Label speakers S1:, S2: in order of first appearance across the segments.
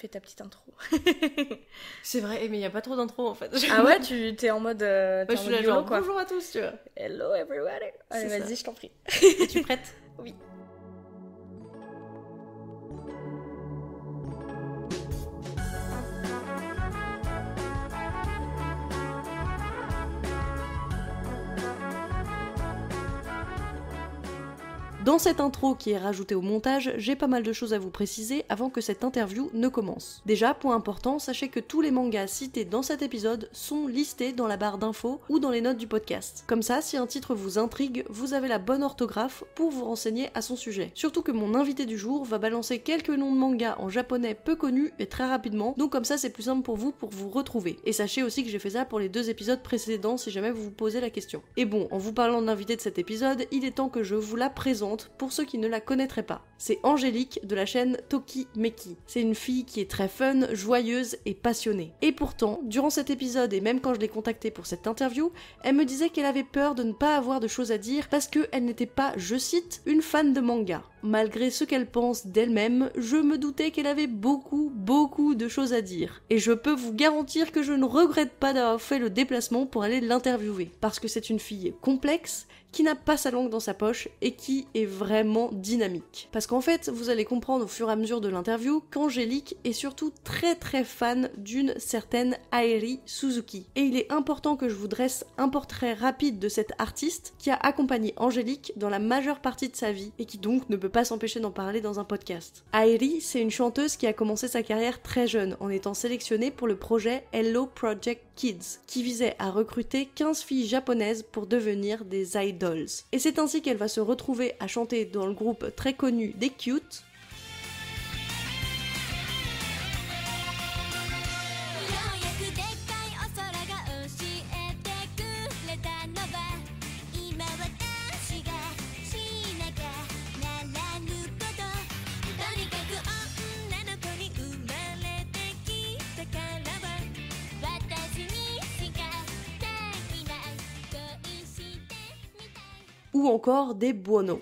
S1: Fais ta petite intro.
S2: C'est vrai, mais il n'y a pas trop d'intro en fait.
S1: ah ouais, tu t'es en mode. euh, t'es
S2: Moi, je
S1: en
S2: suis
S1: mode
S2: là genre
S1: YOLO, quoi.
S2: bonjour à tous, tu vois.
S1: Hello everybody. Allez, vas-y, je t'en prie.
S2: Es-tu prête?
S1: Oui.
S2: Dans cette intro qui est rajoutée au montage, j'ai pas mal de choses à vous préciser avant que cette interview ne commence. Déjà, point important, sachez que tous les mangas cités dans cet épisode sont listés dans la barre d'infos ou dans les notes du podcast. Comme ça, si un titre vous intrigue, vous avez la bonne orthographe pour vous renseigner à son sujet. Surtout que mon invité du jour va balancer quelques noms de mangas en japonais peu connus et très rapidement, donc comme ça c'est plus simple pour vous pour vous retrouver. Et sachez aussi que j'ai fait ça pour les deux épisodes précédents si jamais vous vous posez la question. Et bon, en vous parlant de de cet épisode, il est temps que je vous la présente pour ceux qui ne la connaîtraient pas. C'est Angélique de la chaîne Toki Meki. C'est une fille qui est très fun, joyeuse et passionnée. Et pourtant, durant cet épisode et même quand je l'ai contactée pour cette interview, elle me disait qu'elle avait peur de ne pas avoir de choses à dire parce qu'elle n'était pas, je cite, une fan de manga. Malgré ce qu'elle pense d'elle-même, je me doutais qu'elle avait beaucoup, beaucoup de choses à dire. Et je peux vous garantir que je ne regrette pas d'avoir fait le déplacement pour aller l'interviewer. Parce que c'est une fille complexe, qui n'a pas sa langue dans sa poche et qui est vraiment dynamique. Parce qu'en fait, vous allez comprendre au fur et à mesure de l'interview qu'Angélique est surtout très très fan d'une certaine Aeri Suzuki. Et il est important que je vous dresse un portrait rapide de cette artiste qui a accompagné Angélique dans la majeure partie de sa vie et qui donc ne peut pas s'empêcher d'en parler dans un podcast. Aeri, c'est une chanteuse qui a commencé sa carrière très jeune en étant sélectionnée pour le projet Hello Project Kids, qui visait à recruter 15 filles japonaises pour devenir des idols. Et c'est ainsi qu'elle va se retrouver à chanter dans le groupe très connu des Cute, ou encore des Buono.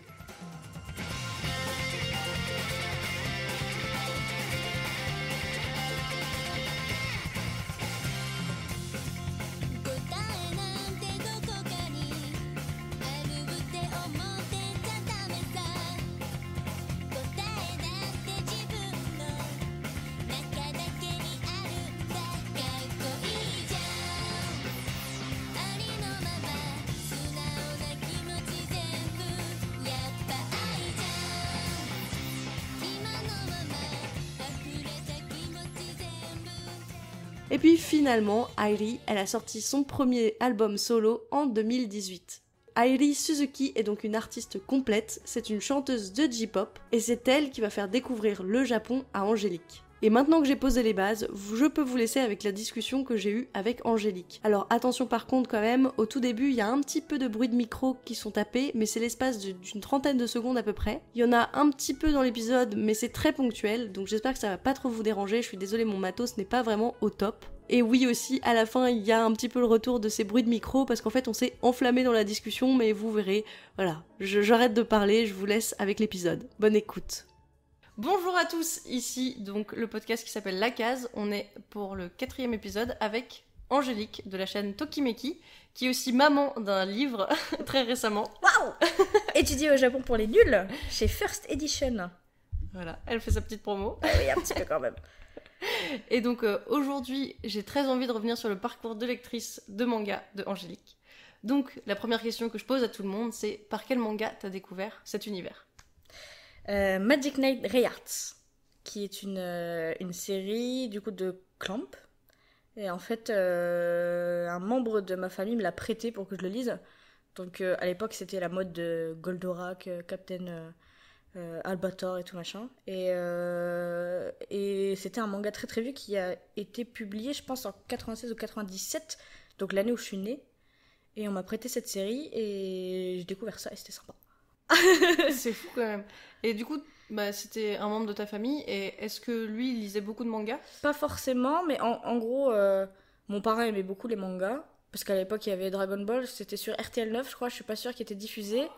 S2: Finalement, Airi, elle a sorti son premier album solo en 2018. Airi Suzuki est donc une artiste complète, c'est une chanteuse de J-pop, et c'est elle qui va faire découvrir le Japon à Angélique. Et maintenant que j'ai posé les bases, je peux vous laisser avec la discussion que j'ai eue avec Angélique. Alors attention par contre quand même, au tout début il y a un petit peu de bruit de micro qui sont tapés, mais c'est l'espace d'une trentaine de secondes à peu près. Il y en a un petit peu dans l'épisode, mais c'est très ponctuel, donc j'espère que ça va pas trop vous déranger, je suis désolée mon matos n'est pas vraiment au top. Et oui aussi, à la fin, il y a un petit peu le retour de ces bruits de micro parce qu'en fait, on s'est enflammé dans la discussion, mais vous verrez, voilà, j'arrête de parler, je vous laisse avec l'épisode. Bonne écoute. Bonjour à tous, ici donc le podcast qui s'appelle La Case. On est pour le quatrième épisode avec Angélique de la chaîne Tokimeki, qui est aussi maman d'un livre très récemment.
S1: Waouh Étudier au Japon pour les nuls chez First Edition.
S2: Voilà, elle fait sa petite promo.
S1: Ah oui, un petit peu quand même.
S2: Et donc euh, aujourd'hui, j'ai très envie de revenir sur le parcours de lectrice de manga de Angélique. Donc la première question que je pose à tout le monde, c'est par quel manga t'as découvert cet univers?
S1: Euh, Magic Knight Rayarts, qui est une, euh, une série du coup de Clamp. Et en fait, un membre de ma famille me l'a prêté pour que je le lise. Donc à l'époque, c'était la mode de Goldorak, Captain euh, Albator et tout machin. Et, euh, et c'était un manga très très vieux qui a été publié, je pense, en 96 ou 97, donc l'année où je suis née. Et on m'a prêté cette série et j'ai découvert ça et c'était sympa.
S2: C'est fou quand même. Et du coup, bah, c'était un membre de ta famille, et est-ce que lui, il lisait beaucoup de mangas?
S1: Pas forcément, mais en, en gros, euh, mon parrain aimait beaucoup les mangas. Parce qu'à l'époque, il y avait Dragon Ball, c'était sur RTL 9, je crois, je suis pas sûre, qui était diffusé.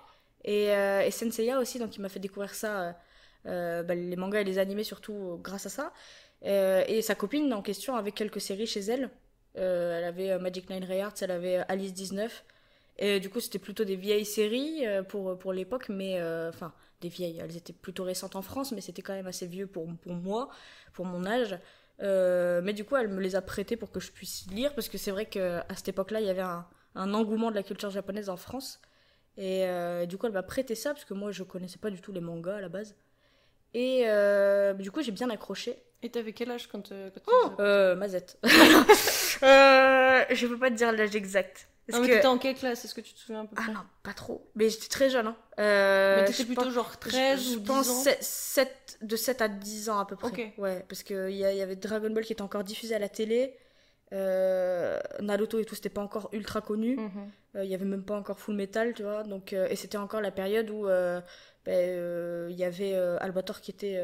S1: Et, euh, et Senseiya aussi, donc il m'a fait découvrir ça, euh, euh, bah, les mangas et les animés surtout grâce à ça. Et sa copine en question avait quelques séries chez elle. Elle avait Magic Nine Ray Hearts, elle avait Alice 19. Et du coup, c'était plutôt des vieilles séries pour, pour l'époque, mais enfin, des vieilles. Elles étaient plutôt récentes en France, mais c'était quand même assez vieux pour, pour moi, pour mon âge. Mais du coup, elle me les a prêtées pour que je puisse lire, parce que c'est vrai qu'à cette époque-là, il y avait un engouement de la culture japonaise en France. Et euh, du coup, elle m'a prêté ça, parce que moi, je connaissais pas du tout les mangas à la base. Et euh, du coup, j'ai bien accroché.
S2: Et t'avais quel âge quand, euh, quand tu
S1: Oh, euh, Mazette. euh, je peux pas te dire l'âge exact.
S2: Non,
S1: Parce
S2: mais
S1: que-
S2: t'étais en quelle classe Est-ce que tu te souviens un peu
S1: Ah non, pas trop. Mais j'étais très jeune. Hein.
S2: Mais t'étais plutôt
S1: pense-
S2: genre 13
S1: je,
S2: ou 10
S1: pense
S2: ans
S1: sept- sept- de 7 à 10 ans à peu près.
S2: Ok.
S1: Ouais, parce qu'il y, y avait Dragon Ball qui était encore diffusé à la télé. Euh, Naruto et tout, c'était pas encore ultra connu.
S2: Mhm.
S1: Euh, Il y avait même pas encore Full Metal, tu vois. Donc, euh, et c'était encore la période où euh, ben, il y avait Albator qui était,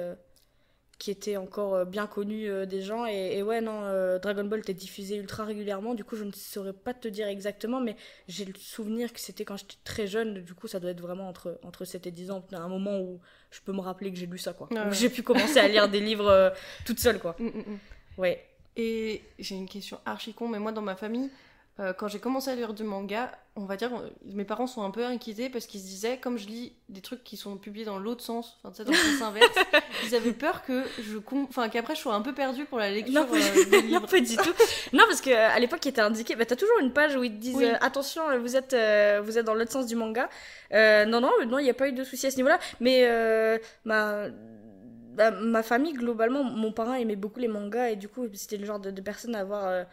S1: qui était encore bien connu euh, des gens. Et, et ouais, non, euh, Dragon Ball était diffusé ultra régulièrement. Du coup, je ne saurais pas te dire exactement, mais j'ai le souvenir que c'était quand j'étais très jeune. Du coup, ça doit être vraiment entre, entre 7 et 10 ans. Un moment où je peux me rappeler que j'ai lu ça, quoi.
S2: Ah ouais.
S1: J'ai pu commencer à lire des livres euh, toute seule, quoi.
S2: Mm, mm, mm.
S1: Ouais.
S2: Et j'ai une question archi con, mais moi dans ma famille, euh, quand j'ai commencé à lire du manga, on va dire, euh, mes parents sont un peu inquiétés parce qu'ils se disaient, comme je lis des trucs qui sont publiés dans l'autre sens, enfin tu sais, dans le sens inverse, ils avaient peur que je, enfin qu'après je sois un peu perdue pour la lecture
S1: Non,
S2: euh, des
S1: non,
S2: livres.
S1: pas du tout. Non, parce que à l'époque, il était indiqué. Bah, t'as toujours une page où ils te disent
S2: Oui.
S1: euh, attention, vous êtes, vous êtes dans l'autre sens du manga. Euh, non, non, non, il n'y a pas eu de souci à ce niveau-là. Mais euh, ma, bah, ma famille, globalement, mon parent aimait beaucoup les mangas et du coup, c'était le genre de, de personne à avoir euh,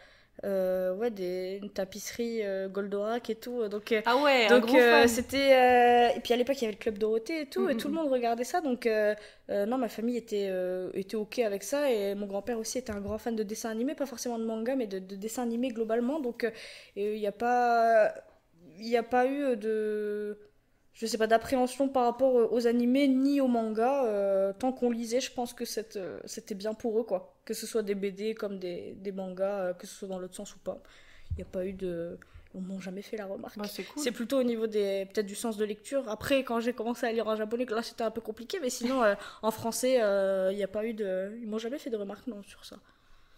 S1: euh, ouais, des, une tapisserie euh, Goldorak et tout. Donc,
S2: Ah ouais,
S1: donc c'était et puis à l'époque il y avait le club Dorothée et tout
S2: Mm,
S1: et
S2: mm,
S1: tout le
S2: mm.
S1: monde regardait ça donc non ma famille était était ok avec ça et mon grand-père aussi était un grand fan de dessins animés pas forcément de manga mais de, de dessins animés globalement donc il n'y a pas il n'y a pas eu de je sais pas d'appréhension par rapport aux animés ni aux mangas euh, tant qu'on lisait je pense que euh, c'était bien pour eux quoi que ce soit des BD comme des, des mangas euh, que ce soit dans l'autre sens ou pas il n'y a pas eu de on m'ont jamais fait la remarque
S2: Bah, c'est cool.
S1: plutôt au niveau des peut-être du sens de lecture. Après, quand j'ai commencé à lire en japonais, là c'était un peu compliqué, mais sinon euh, en français, il n'y a pas eu de, ils m'ont jamais fait de remarques non sur ça.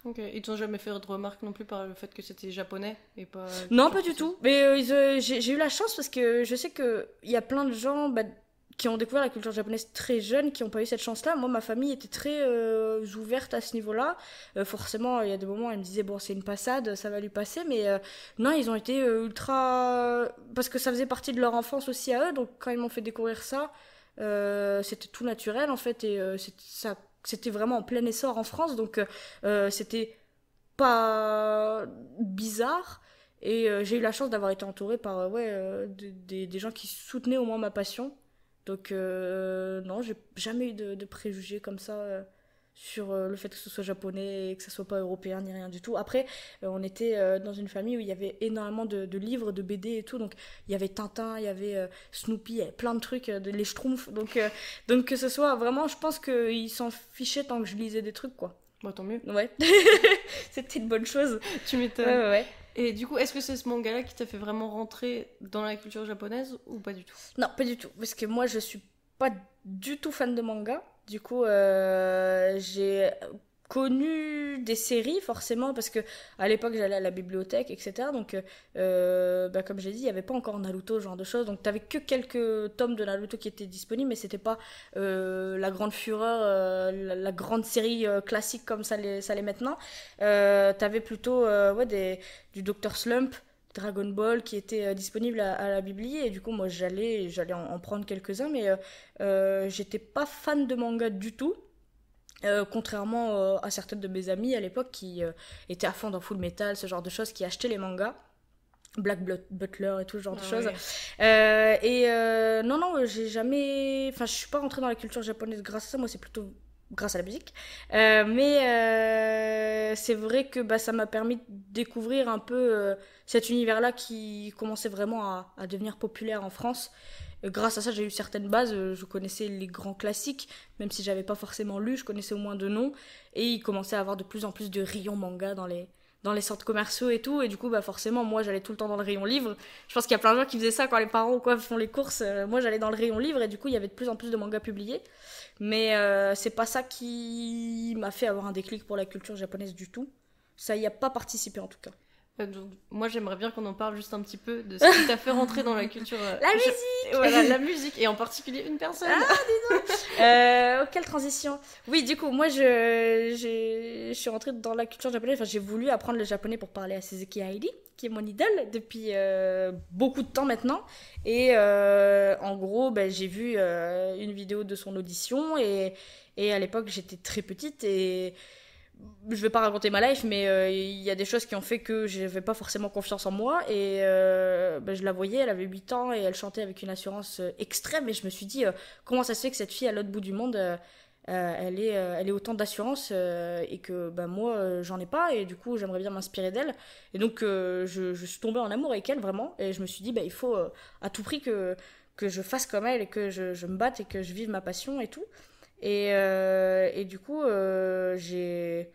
S2: Ok, ils t'ont jamais fait de remarques non plus par le fait que c'était japonais et pas.
S1: Non, pas du tout. Mais euh, euh, j'ai eu la chance parce que je sais que il y a plein de gens bah, qui ont découvert la culture japonaise très jeunes, qui n'ont pas eu cette chance-là. Moi, ma famille était très euh, ouverte à ce niveau-là. Euh, forcément, il y a des moments, ils me disaient bon, c'est une passade, ça va lui passer, mais non, ils ont été ultra parce que ça faisait partie de leur enfance aussi à eux. Donc quand ils m'ont fait découvrir ça, c'était tout naturel en fait et ça c'était vraiment en plein essor en France donc euh, euh, c'était pas bizarre. Et euh, j'ai eu la chance d'avoir été entourée par ouais de- des- gens qui soutenaient au moins ma passion. Donc non j'ai jamais eu de, préjugés comme ça sur euh, le fait que ce soit japonais et que ce soit pas européen ni rien du tout après euh, on était euh, dans une famille où il y avait énormément de, de livres de BD et tout donc il y avait Tintin il y avait Snoopy il y avait plein de trucs de les Schtroumpfs donc donc que ce soit vraiment je pense qu'ils s'en fichaient tant que je lisais des trucs quoi
S2: Bah, tant mieux.
S1: ouais c'était une bonne chose
S2: Tu
S1: ouais
S2: m'étonnes.
S1: ouais, ouais.
S2: Et du coup, est-ce que c'est ce manga-là qui t'a fait vraiment rentrer dans la culture japonaise ou pas du tout?
S1: Non, pas du tout. Parce que moi, je suis pas du tout fan de manga. Du coup, euh, j'ai connu des séries, forcément, parce que à l'époque, j'allais à la bibliothèque, etc. Donc, euh, bah, comme j'ai dit, il n'y avait pas encore Naruto, genre de choses. Donc, t'avais que quelques tomes de Naruto qui étaient disponibles, mais c'était pas euh, la grande fureur, euh, la, grande série euh, classique comme ça l'est ça maintenant. Euh, t'avais plutôt euh, du Dr. Slump, Dragon Ball qui était euh, disponible à, à la Bibli et du coup moi j'allais j'allais en, en prendre quelques-uns mais euh, euh, j'étais pas fan de manga du tout Euh, contrairement euh, à certaines de mes amies à l'époque qui euh, étaient à fond dans Full Metal ce genre de choses qui achetaient les mangas. Black Butler et tout ce genre de
S2: Ah
S1: choses.
S2: ouais.
S1: Et non non j'ai jamais enfin je suis pas rentrée dans la culture japonaise grâce à ça. Moi c'est plutôt grâce à la musique Euh, mais euh, c'est vrai que bah, ça m'a permis de découvrir un peu euh, cet univers-là qui commençait vraiment à, devenir populaire en France. Grâce à ça, j'ai eu certaines bases. Je connaissais les grands classiques, même si j'avais pas forcément lu, je connaissais au moins de noms. Et il commençait à avoir de plus en plus de rayons manga dans les, dans les centres commerciaux et tout. Et du coup, bah forcément, moi, j'allais tout le temps dans le rayon livre. Je pense qu'il y a plein de gens qui faisaient ça quand les parents quoi font les courses. Euh, moi, j'allais dans le rayon livre et du coup, il y avait de plus en plus de mangas publiés. Mais euh, c'est pas ça qui m'a fait avoir un déclic pour la culture japonaise du tout. Ça y a pas participé en tout cas.
S2: Donc, moi, j'aimerais bien qu'on en parle juste un petit peu de ce qui t'a fait rentrer dans la culture. euh,
S1: La musique
S2: Voilà, la musique, et en particulier une personne.
S1: Euh, quelle transition Oui, du coup, moi, je, j'ai- je suis rentrée dans la culture japonaise. Enfin, j'ai voulu apprendre le japonais pour parler à Suzuki Haili, qui est mon idole depuis euh, beaucoup de temps maintenant. Et euh, en gros, ben, j'ai vu une vidéo de son audition et, et à l'époque, j'étais très petite et je vais pas raconter ma life, mais euh, il y a des choses qui ont fait que j'avais pas forcément confiance en moi. Et euh, ben, je la voyais, elle avait 8 ans et elle chantait avec une assurance euh, extrême. Et je me suis dit, comment ça se fait que cette fille à l'autre bout du monde, elle, est, elle est autant d'assurance et que ben, moi, j'en ai pas. Et du coup, j'aimerais bien m'inspirer d'elle. Et donc, je, suis tombée en amour avec elle, vraiment. Et je me suis dit, ben, il faut à tout prix que, que je fasse comme elle et que je, je me batte et que je vive ma passion et tout. Et, euh, et du coup, euh, j'ai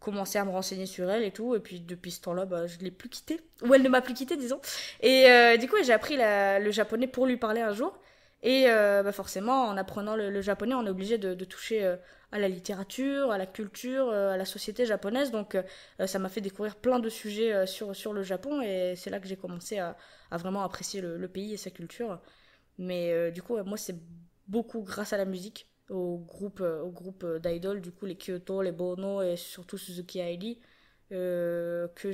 S1: commencé à me renseigner sur elle et tout. Et puis depuis ce temps-là, bah, je ne l'ai plus quittée. Ou elle ne m'a plus quittée, disons. Et euh, du coup, j'ai appris le japonais pour lui parler un jour. Et bah, forcément, en apprenant le, japonais, on est obligé de, toucher à la littérature, à la culture, à la société japonaise. Donc, ça m'a fait découvrir plein de sujets sur, sur le Japon. Et c'est là que j'ai commencé à, vraiment apprécier le, pays et sa culture. Mais du coup, moi, c'est beaucoup grâce à la musique, au groupe, euh, au groupe euh, d'idoles, du coup, les Kyoto, les Bono et surtout Suzuki Haili, euh, que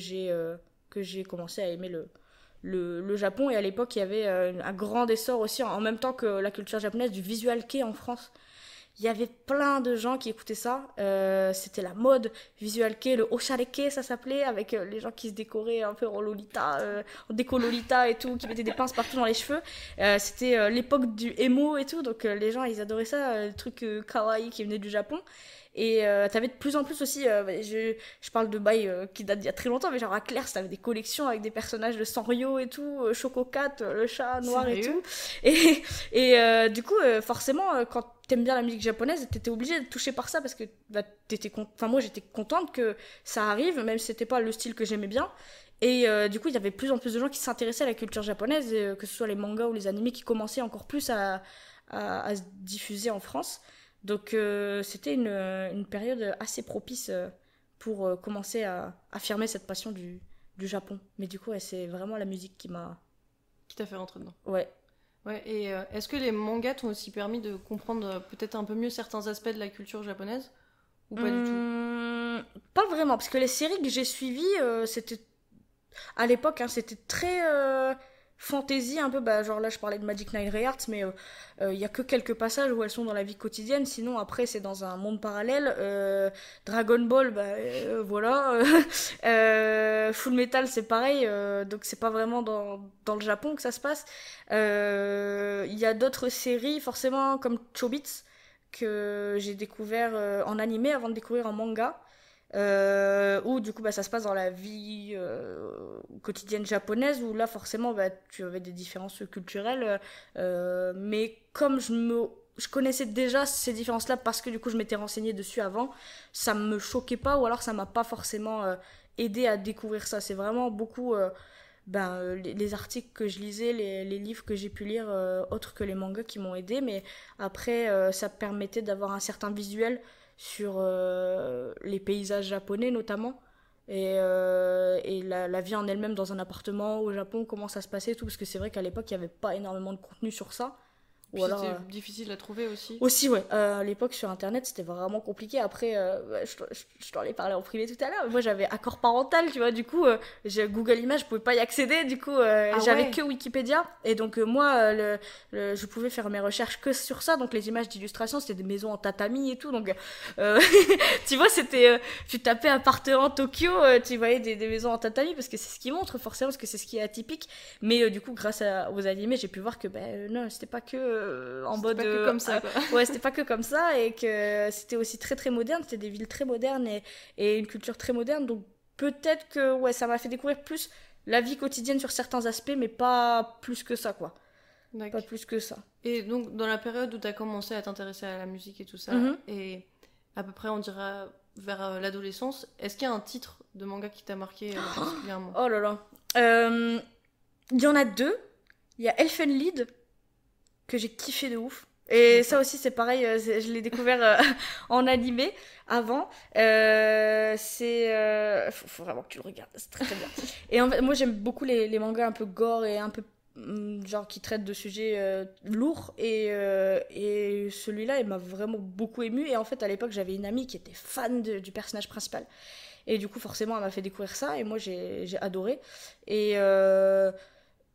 S1: j'ai commencé à aimer le, le, le Japon. Et à l'époque, il y avait un grand essor aussi, en même temps que la culture japonaise, du visual kei en France. Il y avait plein de gens qui écoutaient ça. Euh, C'était la mode visual kei, le oshareke, ça s'appelait, avec euh, les gens qui se décoraient un peu en lolita, euh, en déco lolita et tout, qui mettaient des pinces partout dans les cheveux. Euh, C'était l'époque du emo et tout, donc les gens ils adoraient ça, le truc kawaii qui venait du Japon. Et euh, t'avais de plus en plus aussi, euh, je, je parle de bail euh, qui date d'il y a très longtemps, mais genre à Claire, t'avais des collections avec des personnages de Sanrio et tout, euh, Chococat, euh, le chat noir et tout. Et, et du coup, forcément, quand t'aimes bien la musique japonaise, t'étais obligé de toucher par ça parce que bah, t'étais enfin moi j'étais contente que ça arrive, même si c'était pas le style que j'aimais bien. Et euh, du coup, il y avait de plus en plus de gens qui s'intéressaient à la culture japonaise, et, euh, que ce soit les mangas ou les animés qui commençaient encore plus à, à, à se diffuser en France. Donc euh, c'était une, une période assez propice euh, pour euh, commencer à affirmer cette passion du, du Japon. Mais du coup, ouais, c'est vraiment la musique qui m'a...
S2: Qui t'a fait rentrer dedans.
S1: Ouais.
S2: Ouais, et euh, est-ce que les mangas t'ont aussi permis de comprendre euh, peut-être un peu mieux certains aspects de la culture japonaise? Ou pas du tout?
S1: Hum, Pas vraiment, parce que les séries que j'ai suivies, euh, c'était à l'époque, hein, c'était très euh, fantasy un peu. Bah, genre là, je parlais de Magic Knight Hearts, mais il y a que quelques passages où elles sont dans la vie quotidienne. Sinon, après, c'est dans un monde parallèle. Euh, Dragon Ball, bah euh, voilà. Euh, Full Metal, c'est pareil. euh, donc c'est pas vraiment dans, dans le Japon que ça se passe. Euh, Il y a d'autres séries, forcément, comme Chobits que j'ai découvert euh, en animé avant de découvrir en manga. Euh, où du coup bah, ça se passe dans la vie euh, quotidienne japonaise où là forcément bah, tu avais des différences culturelles euh, mais comme je connaissais déjà ces différences là parce que du coup je m'étais renseignée dessus avant ça me choquait pas ou alors ça m'a pas forcément euh, aidé à découvrir ça. C'est vraiment beaucoup ben, les, les articles que je lisais, les, les livres que j'ai pu lire, autres que les mangas qui m'ont aidé, mais après, ça permettait d'avoir un certain visuel sur euh, les paysages japonais notamment, et, euh, et la, vie en elle-même dans un appartement au Japon, comment ça se passait tout, parce que c'est vrai qu'à l'époque, il n'y avait pas énormément de contenu sur ça.
S2: Puis
S1: Ou alors, euh,
S2: difficile à trouver aussi.
S1: aussi, ouais. Euh, à l'époque, sur Internet, c'était vraiment compliqué. Après, euh, ouais, je, je, je t'en ai parlé en privé tout à l'heure. Moi, j'avais accord parental, tu vois. Du coup, Google Images, je pouvais pas y accéder. Du coup,
S2: Ah
S1: j'avais
S2: ouais.
S1: que Wikipédia. Et donc, moi, le, le- je pouvais faire mes recherches que sur ça. Donc, les images d'illustration, c'était des maisons en tatami et tout. Donc, tu vois, c'était... tu tapais appartement Tokyo, tu voyais des, des maisons en tatami parce que c'est ce qui montre, forcément, parce que c'est ce qui est atypique. Mais du coup, grâce à- aux animés, j'ai pu voir que, ben, non, c'était pas que euh, en mode...
S2: pas que
S1: euh,
S2: comme ça,
S1: ah,
S2: quoi.
S1: ouais, c'était pas que comme ça et que c'était aussi très très moderne, c'était des villes très modernes et, et une culture très moderne. Donc peut-être que ouais, ça m'a fait découvrir plus la vie quotidienne sur certains aspects, mais pas plus que ça, quoi.
S2: D'accord.
S1: Pas plus que ça.
S2: Et donc, dans la période où tu as commencé à t'intéresser à la musique et tout ça,
S1: Mhm.
S2: et à peu près, on dira vers euh, l'adolescence, est-ce qu'il y a un titre de manga qui t'a marqué euh, particulièrement?
S1: Oh là là. Euh, Il y en a deux. Il y a Elfen Lied, que j'ai kiffé de ouf. Et ça aussi, c'est pareil, euh, je l'ai découvert euh, en animé avant. Euh, c'est. euh, faut, faut vraiment que tu le regardes, c'est très très bien. Et en fait, moi j'aime beaucoup les, les mangas un peu gore et un peu. hum, genre qui traitent de sujets lourds. Et, et celui-là, il m'a vraiment beaucoup ému. Et en fait, à l'époque, j'avais une amie qui était fan de- du personnage principal. Et du coup, forcément, elle m'a fait découvrir ça. Et moi, j'ai j'ai adoré. Et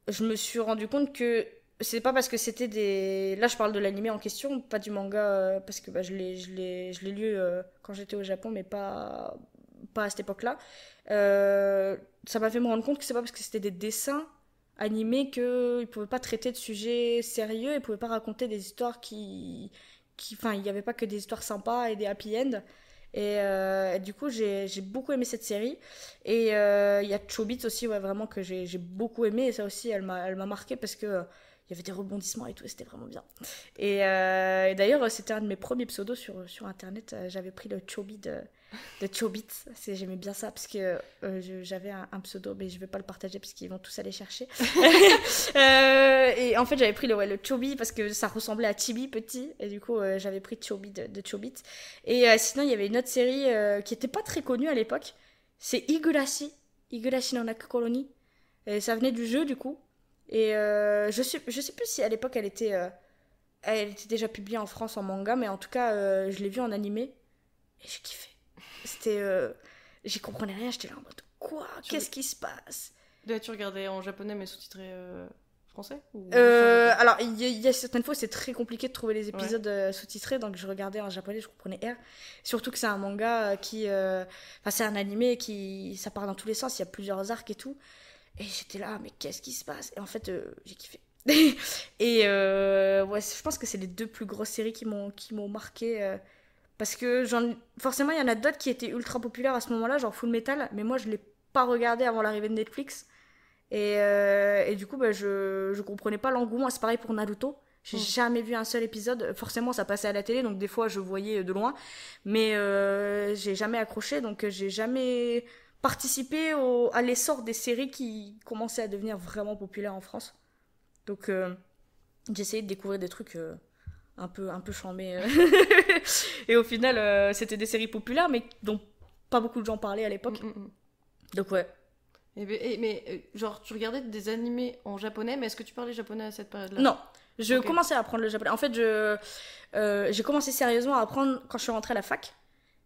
S1: je me suis rendu compte que c'est pas parce que c'était des. Là, je parle de l'animé en question, pas du manga, euh, parce que bah, je l'ai lu euh, quand j'étais au Japon, mais pas, pas à cette époque-là. Euh, ça m'a fait me rendre compte que c'est pas parce que c'était des dessins animés qu'ils pouvaient pas traiter de sujets sérieux, ils pouvaient pas raconter des histoires qui. qui enfin, il n'y avait pas que des histoires sympas et des happy end. Et, du coup, j'ai j'ai beaucoup aimé cette série. Et il y a Chobits aussi, ouais, vraiment que j'ai j'ai beaucoup aimé. Et ça aussi, elle m'a marqué parce que il y avait des rebondissements et tout, et c'était vraiment bien. Et, euh, et d'ailleurs, c'était un de mes premiers pseudos sur, sur internet. Euh, J'avais pris le Chobi de, de Chobits. C'est- J'aimais bien ça parce que euh, j'avais un, un pseudo, mais je vais pas le partager parce qu'ils vont tous aller chercher. Euh, et en fait, j'avais pris le, ouais, le Chobi parce que ça ressemblait à Chibi petit. Et du coup, j'avais pris Chobi de, de Chobits. Et sinon, il y avait une autre série qui était pas très connue à l'époque. C'est Igurashi. Igurashi no Nakakoloni. Et ça venait du jeu, du coup. Et euh, je, sais, je sais plus si à l'époque elle était, euh, elle était déjà publiée en France en manga, mais en tout cas, euh, je l'ai vue en animé. Et j'ai kiffé. C'était. J'y comprenais rien, j'étais là en mode quoi? Qu'est-ce qui se passe?
S2: Là, tu regardais en japonais mais sous-titré français ou
S1: alors, il y, a- il y a certaines fois, c'est très compliqué de trouver les épisodes sous-titrés, donc je regardais en japonais, je comprenais R. Surtout que c'est un manga qui. Enfin, c'est un animé qui. Ça part dans tous les sens, il y a plusieurs arcs et tout. Et j'étais là, mais qu'est-ce qui se passe? Et en fait, euh, j'ai kiffé. et euh, ouais, je pense que c'est les deux plus grosses séries qui m'ont qui m'ont marqué. euh, parce que forcément, il y en a d'autres qui étaient ultra populaires à ce moment-là, genre Full Metal, mais moi, je l'ai pas regardé avant l'arrivée de Netflix. Et, et du coup, bah, je, je comprenais pas l'engouement. C'est pareil pour Naruto. J'ai
S2: Mm.
S1: jamais vu un seul épisode. Forcément, ça passait à la télé, donc des fois, je voyais de loin. Mais j'ai jamais accroché, donc j'ai jamais participé au, à l'essor des séries qui commençaient à devenir vraiment populaires en France. Donc, euh, essayé de découvrir des trucs euh, un peu, un peu chambés. euh. et au final, c'était des séries populaires, mais dont pas beaucoup de gens parlaient à l'époque.
S2: Mm, mm, mm.
S1: Donc, ouais.
S2: Et ben- et- mais euh, genre, tu regardais des animés en japonais, mais est-ce que tu parlais japonais à cette période-là?
S1: Non, je commençais à apprendre le japonais. En fait, je euh, j'ai commencé sérieusement à apprendre quand je suis rentrée à la fac.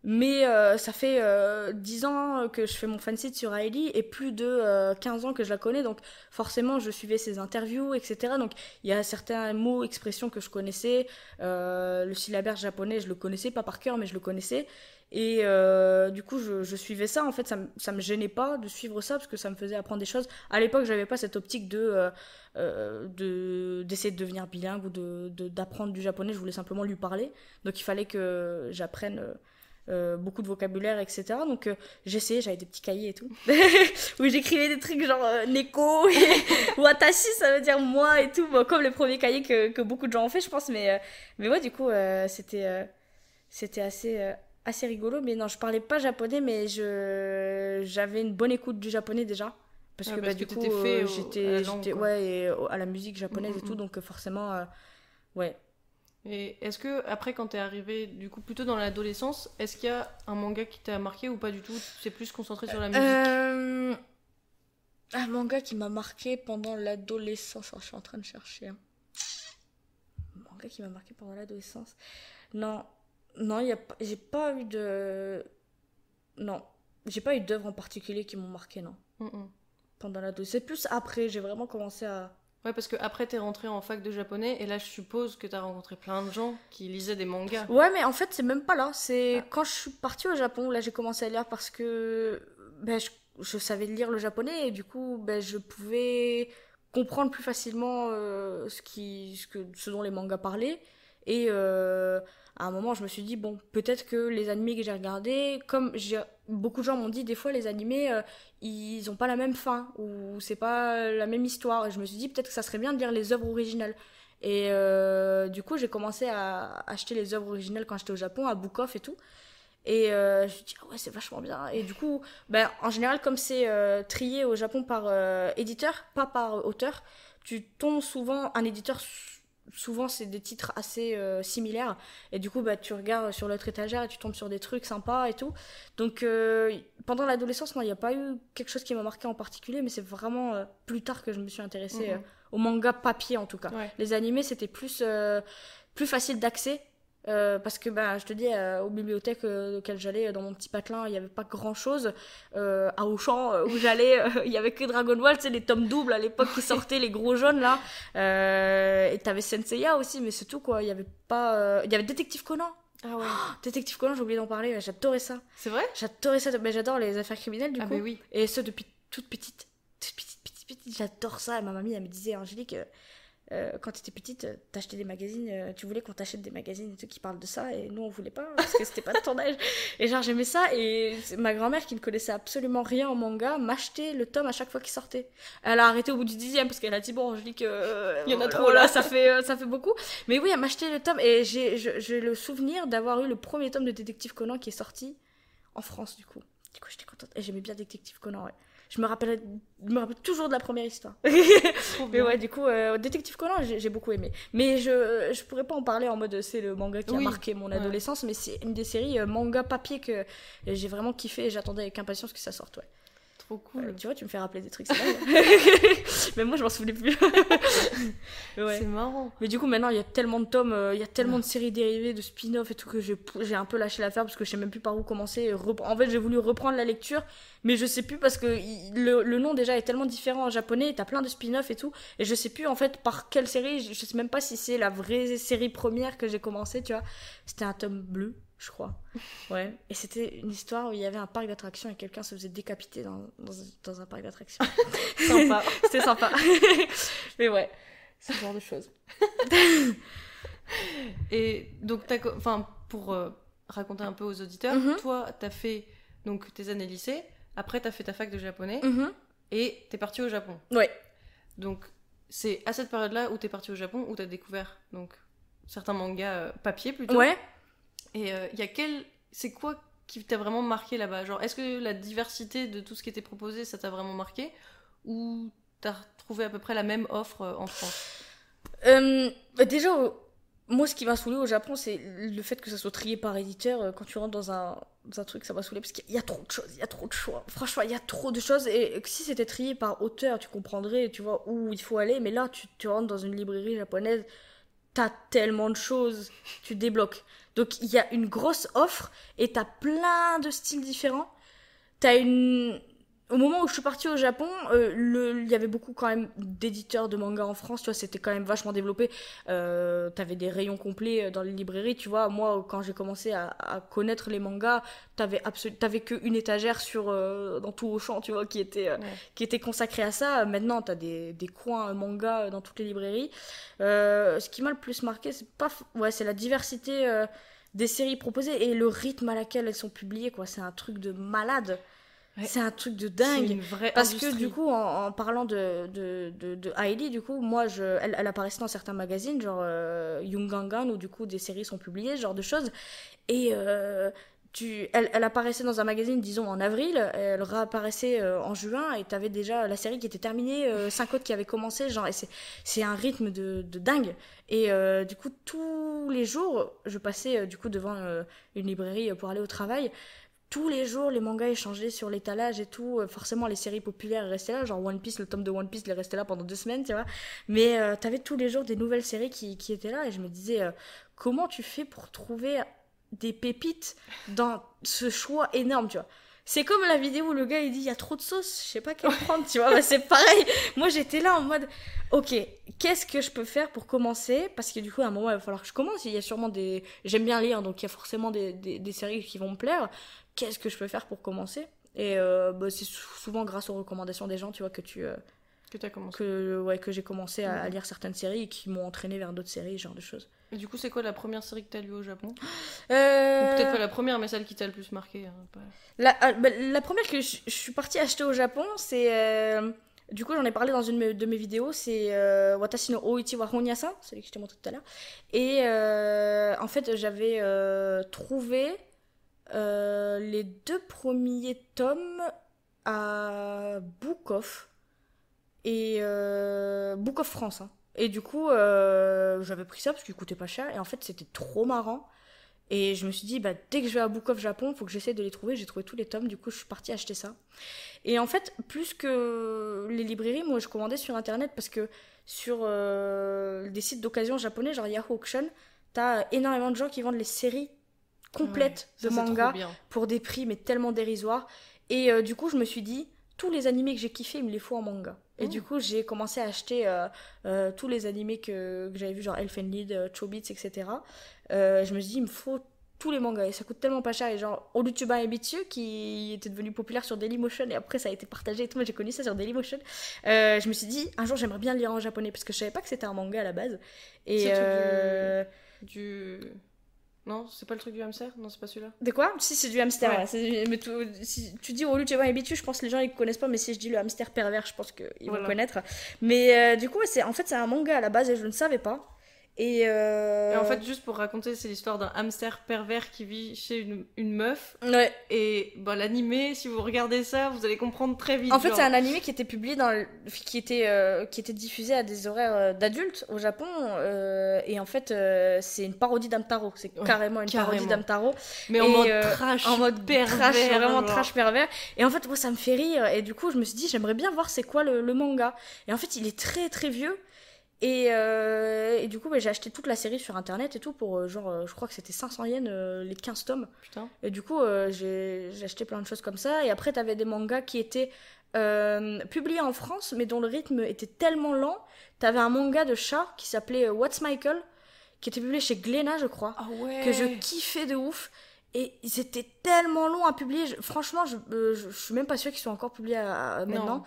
S1: Mais euh, ça fait euh, 10 ans que je fais mon fansite sur Ailey et plus de euh, 15 ans que je la connais. Donc forcément, je suivais ses interviews, etc. Donc il y a certains mots, expressions que je connaissais. Euh, le syllabaire japonais, je le connaissais, pas par cœur, mais je le connaissais. Et euh, du coup, je, suivais ça. En fait, ça, ça me gênait pas de suivre ça parce que ça me faisait apprendre des choses. À l'époque, j'avais pas cette optique de euh, de d'essayer de devenir bilingue ou de de- d'apprendre du japonais. Je voulais simplement lui parler. Donc il fallait que j'apprenne. Euh, beaucoup de vocabulaire, etc. Donc euh, j'essayais, j'avais des petits cahiers et tout, où j'écrivais des trucs genre euh, Neko, et Watashi, ça veut dire moi et tout, bon, comme les premiers cahiers que, que beaucoup de gens ont fait, je pense. Mais, mais ouais, du coup, c'était c'était assez, assez rigolo. Mais non, je parlais pas japonais, mais je j'avais une bonne écoute du japonais déjà. Parce
S2: Ouais,
S1: que,
S2: parce
S1: bah, du
S2: que
S1: coup,
S2: au- à
S1: j'étais, ouais, et à la musique japonaise
S2: Mm,
S1: et tout,
S2: mm.
S1: donc forcément, ouais.
S2: Et est-ce que après, quand t'es arrivé, du coup, plutôt dans l'adolescence, est-ce qu'il y a un manga qui t'a marqué ou pas du tout? C'est plus concentré sur la musique?
S1: Euh, Un manga qui m'a marqué pendant l'adolescence. Alors, je suis en train de chercher. hein. Un manga qui m'a marqué pendant l'adolescence. Non, non, y a j'ai pas eu de. Non, j'ai pas eu d'œuvres en particulier qui m'ont marqué, non.
S2: Mm, mm.
S1: Pendant l'adolescence. C'est plus après, j'ai vraiment commencé à.
S2: Ouais, parce que après t'es rentré en fac de japonais et là je suppose que t'as rencontré plein de gens qui lisaient des mangas.
S1: Ouais, mais en fait, c'est même pas là. C'est
S2: Ah.
S1: quand je suis partie au Japon, là, j'ai commencé à lire parce que ben, je, je savais lire le japonais et du coup, ben, je pouvais comprendre plus facilement euh, ce, qui, ce, que, ce dont les mangas parlaient. Et euh, à un moment, je me suis dit, bon, peut-être que les animés que j'ai regardés, comme beaucoup de gens m'ont dit, des fois, les animés, euh, ils ont pas la même fin ou c'est pas la même histoire. Et je me suis dit, peut-être que ça serait bien de lire les œuvres originales. Et euh, du coup, j'ai commencé à acheter les œuvres originales quand j'étais au Japon, à Book Off et tout. Et euh, je me dis, ah ouais, c'est vachement bien. Et du coup, ben, en général, comme c'est trié au Japon par éditeur, pas par auteur, tu tombes souvent, un éditeur, souvent c'est des titres assez euh, similaires. Et du coup, bah, tu regardes sur l'autre étagère et tu tombes sur des trucs sympas et tout. Donc, euh, pendant l'adolescence, il n'y a pas eu quelque chose qui m'a marqué en particulier, mais c'est vraiment euh, plus tard que je me suis intéressée
S2: Mhm.
S1: au manga papier en tout cas.
S2: Ouais.
S1: Les animés, c'était plus, plus facile d'accès. Euh, parce que bah, je te dis, euh, aux bibliothèques euh, auxquelles j'allais, dans mon petit patelin, il n'y avait pas grand chose. Euh, à Auchan, où j'allais, il y avait que Dragon Ball, sais, les tomes doubles à l'époque qui sortaient, les gros jaunes là. Et t'avais Senseiya aussi, mais c'est tout quoi. Il y avait pas. Il y avait Détective Conan.
S2: Ah ouais.
S1: Détective Conan, j'ai oublié d'en parler, j'adorais ça.
S2: C'est vrai?
S1: J'adorais ça, mais j'adore les affaires criminelles du
S2: Ah
S1: coup.
S2: bah oui.
S1: Et ce depuis toute petite. Toute petite, petite, petite. J'adore ça. Et ma mamie, elle me disait, Angélique, euh, quand tu étais petite, euh, t'achetais des magazines, euh, tu voulais qu'on t'achète des magazines et tout qui parlent de ça, et nous on voulait pas parce que c'était pas de ton âge. Et genre j'aimais ça, et ma grand-mère qui ne connaissait absolument rien en manga m'achetait le tome à chaque fois qu'il sortait. Elle a arrêté au bout du dixième parce qu'elle a dit bon, Angélique, euh,
S2: Il y en a
S1: voilà,
S2: trop, là.
S1: ça fait ça fait beaucoup. Mais oui, elle m'achetait le tome, et j'ai je- j'ai le souvenir d'avoir eu le premier tome de Détective Conan qui est sorti en France du coup. Du coup j'étais contente, et j'aimais bien Détective Conan. Ouais. Je me rappelle, je me rappelle toujours de la première histoire. Mais ouais, du coup, euh, Détective Conan, j'ai beaucoup aimé. Mais je, je pourrais pas en parler en mode c'est le manga qui
S2: Oui,
S1: a marqué mon
S2: ouais.
S1: adolescence, mais c'est une des séries euh, manga papier que j'ai vraiment kiffé et j'attendais avec impatience que ça sorte. Ouais.
S2: Trop cool.
S1: Ouais, tu vois, tu me fais rappeler des trucs. Mais moi, je m'en souvenais plus. Ouais.
S2: C'est marrant.
S1: Mais du coup, maintenant, il y a tellement de tomes, euh, il y a tellement de séries dérivées, de spin-off et tout que j'ai un peu lâché l'affaire parce que je sais même plus par où commencer. En fait, j'ai voulu reprendre la lecture, mais je sais plus parce que le nom déjà est tellement différent en japonais, t'as plein de spin-off et tout, et je sais plus en fait par quelle série, je, je sais même pas si c'est la vraie série première que j'ai commencé, tu vois. C'était un tome bleu, je crois. Ouais. Et c'était une histoire où il y avait un parc d'attractions et quelqu'un se faisait décapiter dans, dans, dans un parc d'attractions.
S2: Sympa.
S1: C'était sympa. mais ouais, ce genre de choses.
S2: Et donc, enfin, pour euh, raconter un peu aux auditeurs,
S1: Mhm.
S2: toi, t'as fait donc tes années lycée, après t'as fait ta fac de japonais
S1: Mhm.
S2: et t'es parti au Japon.
S1: Ouais.
S2: Donc, c'est à cette période-là où t'es parti au Japon où t'as découvert donc certains mangas euh, papier plutôt.
S1: Ouais.
S2: Et il y a quel, c'est quoi qui t'a vraiment marqué là-bas? Genre, est-ce que la diversité de tout ce qui était proposé, ça t'a vraiment marqué? Ou t'as retrouvé à peu près la même offre euh, en France?
S1: Euh, bah déjà, euh, moi, ce qui m'a saoulé au Japon, c'est le fait que ça soit trié par éditeur. Euh, Quand tu rentres dans un, truc, ça m'a saoulé parce qu'il y a trop de choses, il y a trop de choix. Franchement, il y a trop de choses. Et si c'était trié par auteur, tu comprendrais, tu vois, où il faut aller. Mais là, tu, tu rentres dans une librairie japonaise, t'as tellement de choses, tu débloques. Donc, il y a une grosse offre et t'as plein de styles différents. T'as une. Au moment où je suis partie au Japon, euh, il y avait beaucoup quand même d'éditeurs de manga en France, tu vois, c'était quand même vachement développé. Euh, T'avais des rayons complets euh, dans les librairies, tu vois. Moi, quand j'ai commencé à, à connaître les mangas, t'avais t'avais qu'une étagère sur euh, dans tout Auchan, tu vois, qui était euh,
S2: Ouais.
S1: qui était consacrée à ça. Maintenant, t'as des des coins euh, manga euh, dans toutes les librairies. Euh, ce qui m'a le plus marqué, c'est pas, ouais, c'est la diversité euh, des séries proposées et le rythme à laquelle elles sont publiées, quoi. C'est un truc de malade.
S2: Ouais.
S1: C'est un truc de dingue.
S2: une vraie
S1: Parce
S2: industrie.
S1: que du coup, en, en parlant de, de, de, du coup, moi, je, elle, elle apparaissait dans certains magazines, genre euh, Jungangan, où du coup des séries sont publiées, ce genre de choses. Et euh, tu, elle, elle apparaissait dans un magazine, disons, en avril, elle réapparaissait euh, en juin, et t'avais déjà la série qui était terminée, euh, cinq autres qui avaient commencé, genre, et c'est, c'est un rythme de, de dingue. Et euh, du coup, tous les jours, je passais du coup devant une librairie pour aller au travail tous les jours, les mangas échangés sur l'étalage et tout. Euh, Forcément, les séries populaires restaient là. Genre One Piece, le tome de One Piece, il est resté là pendant deux semaines, tu vois. Mais euh, t'avais tous les jours des nouvelles séries qui, qui étaient là. Et je me disais, euh, comment tu fais pour trouver des pépites dans ce choix énorme, tu vois? C'est comme la vidéo où le gars il dit il y a trop de sauce, je sais pas quelle prendre, tu vois. Bah, c'est pareil. Moi j'étais là en mode ok, qu'est-ce que je peux faire pour commencer? Parce que du coup à un moment il va falloir que je commence. Il y a sûrement des. J'aime bien lire donc il y a forcément des, des, des séries qui vont me plaire. Qu'est-ce que je peux faire pour commencer Et euh, bah, c'est sou- souvent grâce aux recommandations des gens, tu vois, que tu. euh,
S2: que commencé.
S1: que, ouais, que j'ai commencé à, à
S2: Mhm.
S1: lire certaines séries et qui m'ont entraîné vers d'autres séries, ce genre de choses.
S2: Et du coup, c'est quoi la première série que t'as lue au Japon?
S1: Euh,
S2: peut-être pas la première, mais celle qui t'a le plus marqué. hein, pas-
S1: La, ah, bah, la première que je, je suis partie acheter au Japon, c'est. du coup, j'en ai parlé dans une de mes vidéos, c'est euh, Watashi no Oichi wa Honyasan, celui que je t'ai montré tout à l'heure. Et euh, en fait, j'avais euh, trouvé euh, les deux premiers tomes à Book of et euh, Book France. hein. Et du coup, euh, j'avais pris ça parce qu'il coûtait pas cher et en fait c'était trop marrant. Et je me suis dit, bah, dès que je vais à Book of Japon, faut que j'essaie de les trouver. J'ai trouvé tous les tomes, du coup je suis partie acheter ça. Et en fait, plus que les librairies, moi je commandais sur internet parce que sur euh, des sites d'occasion japonais, genre Yahoo Auction, t'as énormément de gens qui vendent les séries complètes
S2: Ça,
S1: de manga pour des prix mais tellement dérisoires. Et euh, du coup, je me suis dit, tous les animés que j'ai kiffés, il me les faut en manga. Et
S2: Oh.
S1: du coup, j'ai commencé à acheter euh, euh, tous les animés que, que j'avais vus, genre Elfen Lied, euh, Chobits, etc. Je me suis dit, il me faut tous les mangas. Et ça coûte tellement pas cher. Et genre, Olutuba et Bitsu, qui était devenu populaire sur Dailymotion, et après ça a été partagé et tout. Moi, j'ai connu ça sur Dailymotion. Euh, je me suis dit, un jour, j'aimerais bien le lire en japonais, parce que je savais pas que c'était un manga à la base. Et. Euh,
S2: Du. Non, c'est pas le truc du hamster? Non, c'est pas celui-là.
S1: De quoi? Si, c'est du hamster.
S2: Ouais.
S1: Mais tu, si tu dis Olucheva et Bitu, je pense que les gens ils connaissent pas, mais si je dis le hamster pervers, je pense qu'ils
S2: Voilà.
S1: vont connaître. Mais euh, du coup, c'est en fait, c'est un manga à la base et je ne savais pas. Et, euh,
S2: Et en fait, juste pour raconter, c'est l'histoire d'un hamster pervers qui vit chez une, une meuf.
S1: ouais.
S2: Et bah, l'animé, si vous regardez ça, vous allez comprendre très vite.
S1: En fait,
S2: genre.
S1: c'est un animé qui était publié dans le- qui était euh, qui était diffusé à des horaires euh, d'adultes au Japon euh, et en fait c'est une parodie d'Amtaro, c'est
S2: Ouais,
S1: carrément une parodie d'Amtaro
S2: Mais en
S1: et,
S2: mode
S1: euh,
S2: trash.
S1: en mode
S2: pervers,
S1: trash, vraiment
S2: genre.
S1: trash pervers. Et en fait, moi, ça me fait rire. Et du coup, je me suis dit, j'aimerais bien voir c'est quoi le, le manga. Et en fait, il est très très vieux. Et, euh, et du coup, bah, j'ai acheté toute la série sur internet et tout pour euh, genre, euh, je crois que c'était 500 yens euh, les 15 tomes.
S2: Putain.
S1: Et du coup, euh, j'ai acheté plein de choses comme ça. Et après, t'avais des mangas qui étaient publiés en France, mais dont le rythme était tellement lent. T'avais un manga de chat qui s'appelait What's Michael, qui était publié chez Glénat, je crois
S2: Ah ouais.
S1: que je kiffais de ouf. Et ils étaient tellement longs à publier. Je- franchement, je, euh, je, je suis même pas sûre qu'ils soient encore publiés à- à- maintenant.
S2: Non.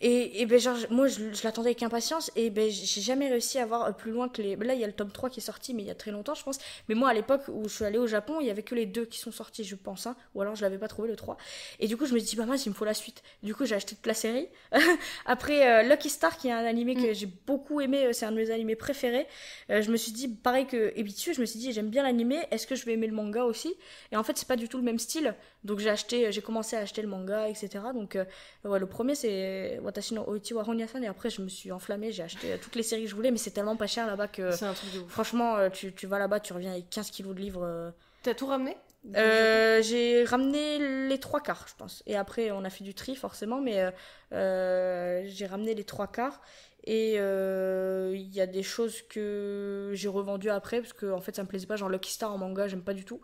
S1: Et, et ben, genre, moi, je, l'attendais avec impatience. Et ben, j'ai jamais réussi à voir euh, plus loin que les. Là, il y a le tome 3 qui est sorti, mais il y a très longtemps, je pense. Mais moi, à l'époque où je suis allée au Japon, il y avait que les deux qui sont sortis, je pense. hein. Ou alors, je l'avais pas trouvé le 3. Et du coup, je me suis dit, bah, mince, il me faut la suite. Du coup, j'ai acheté toute la série. Après, euh, Lucky Star, qui est un animé que j'ai beaucoup aimé, c'est un de mes animés préférés. Euh, je me suis dit, pareil que Ebitu, je me suis dit, j'aime bien l'animé, est-ce que je vais aimer le manga aussi? Et en fait, c'est pas du tout le même style. Donc j'ai acheté, j'ai commencé à acheter le manga, etc. Donc euh, ouais, le premier c'est Watashi no Oichi wa Honyasan et après je me suis enflammée, j'ai acheté euh, toutes les séries que je voulais, mais c'est tellement pas cher là-bas que
S2: C'est un truc de ouf.
S1: franchement, euh, tu, tu vas là-bas, tu reviens avec 15 kilos de livres. euh.
S2: T'as tout ramené?
S1: Euh, j'ai ramené les trois quarts, je pense. Et après, on a fait du tri forcément, mais euh, euh, j'ai ramené les trois quarts. Et euh, il y a des choses que j'ai revendues après, parce que en fait, ça me plaisait pas. Genre Lucky Star en manga, j'aime pas du tout.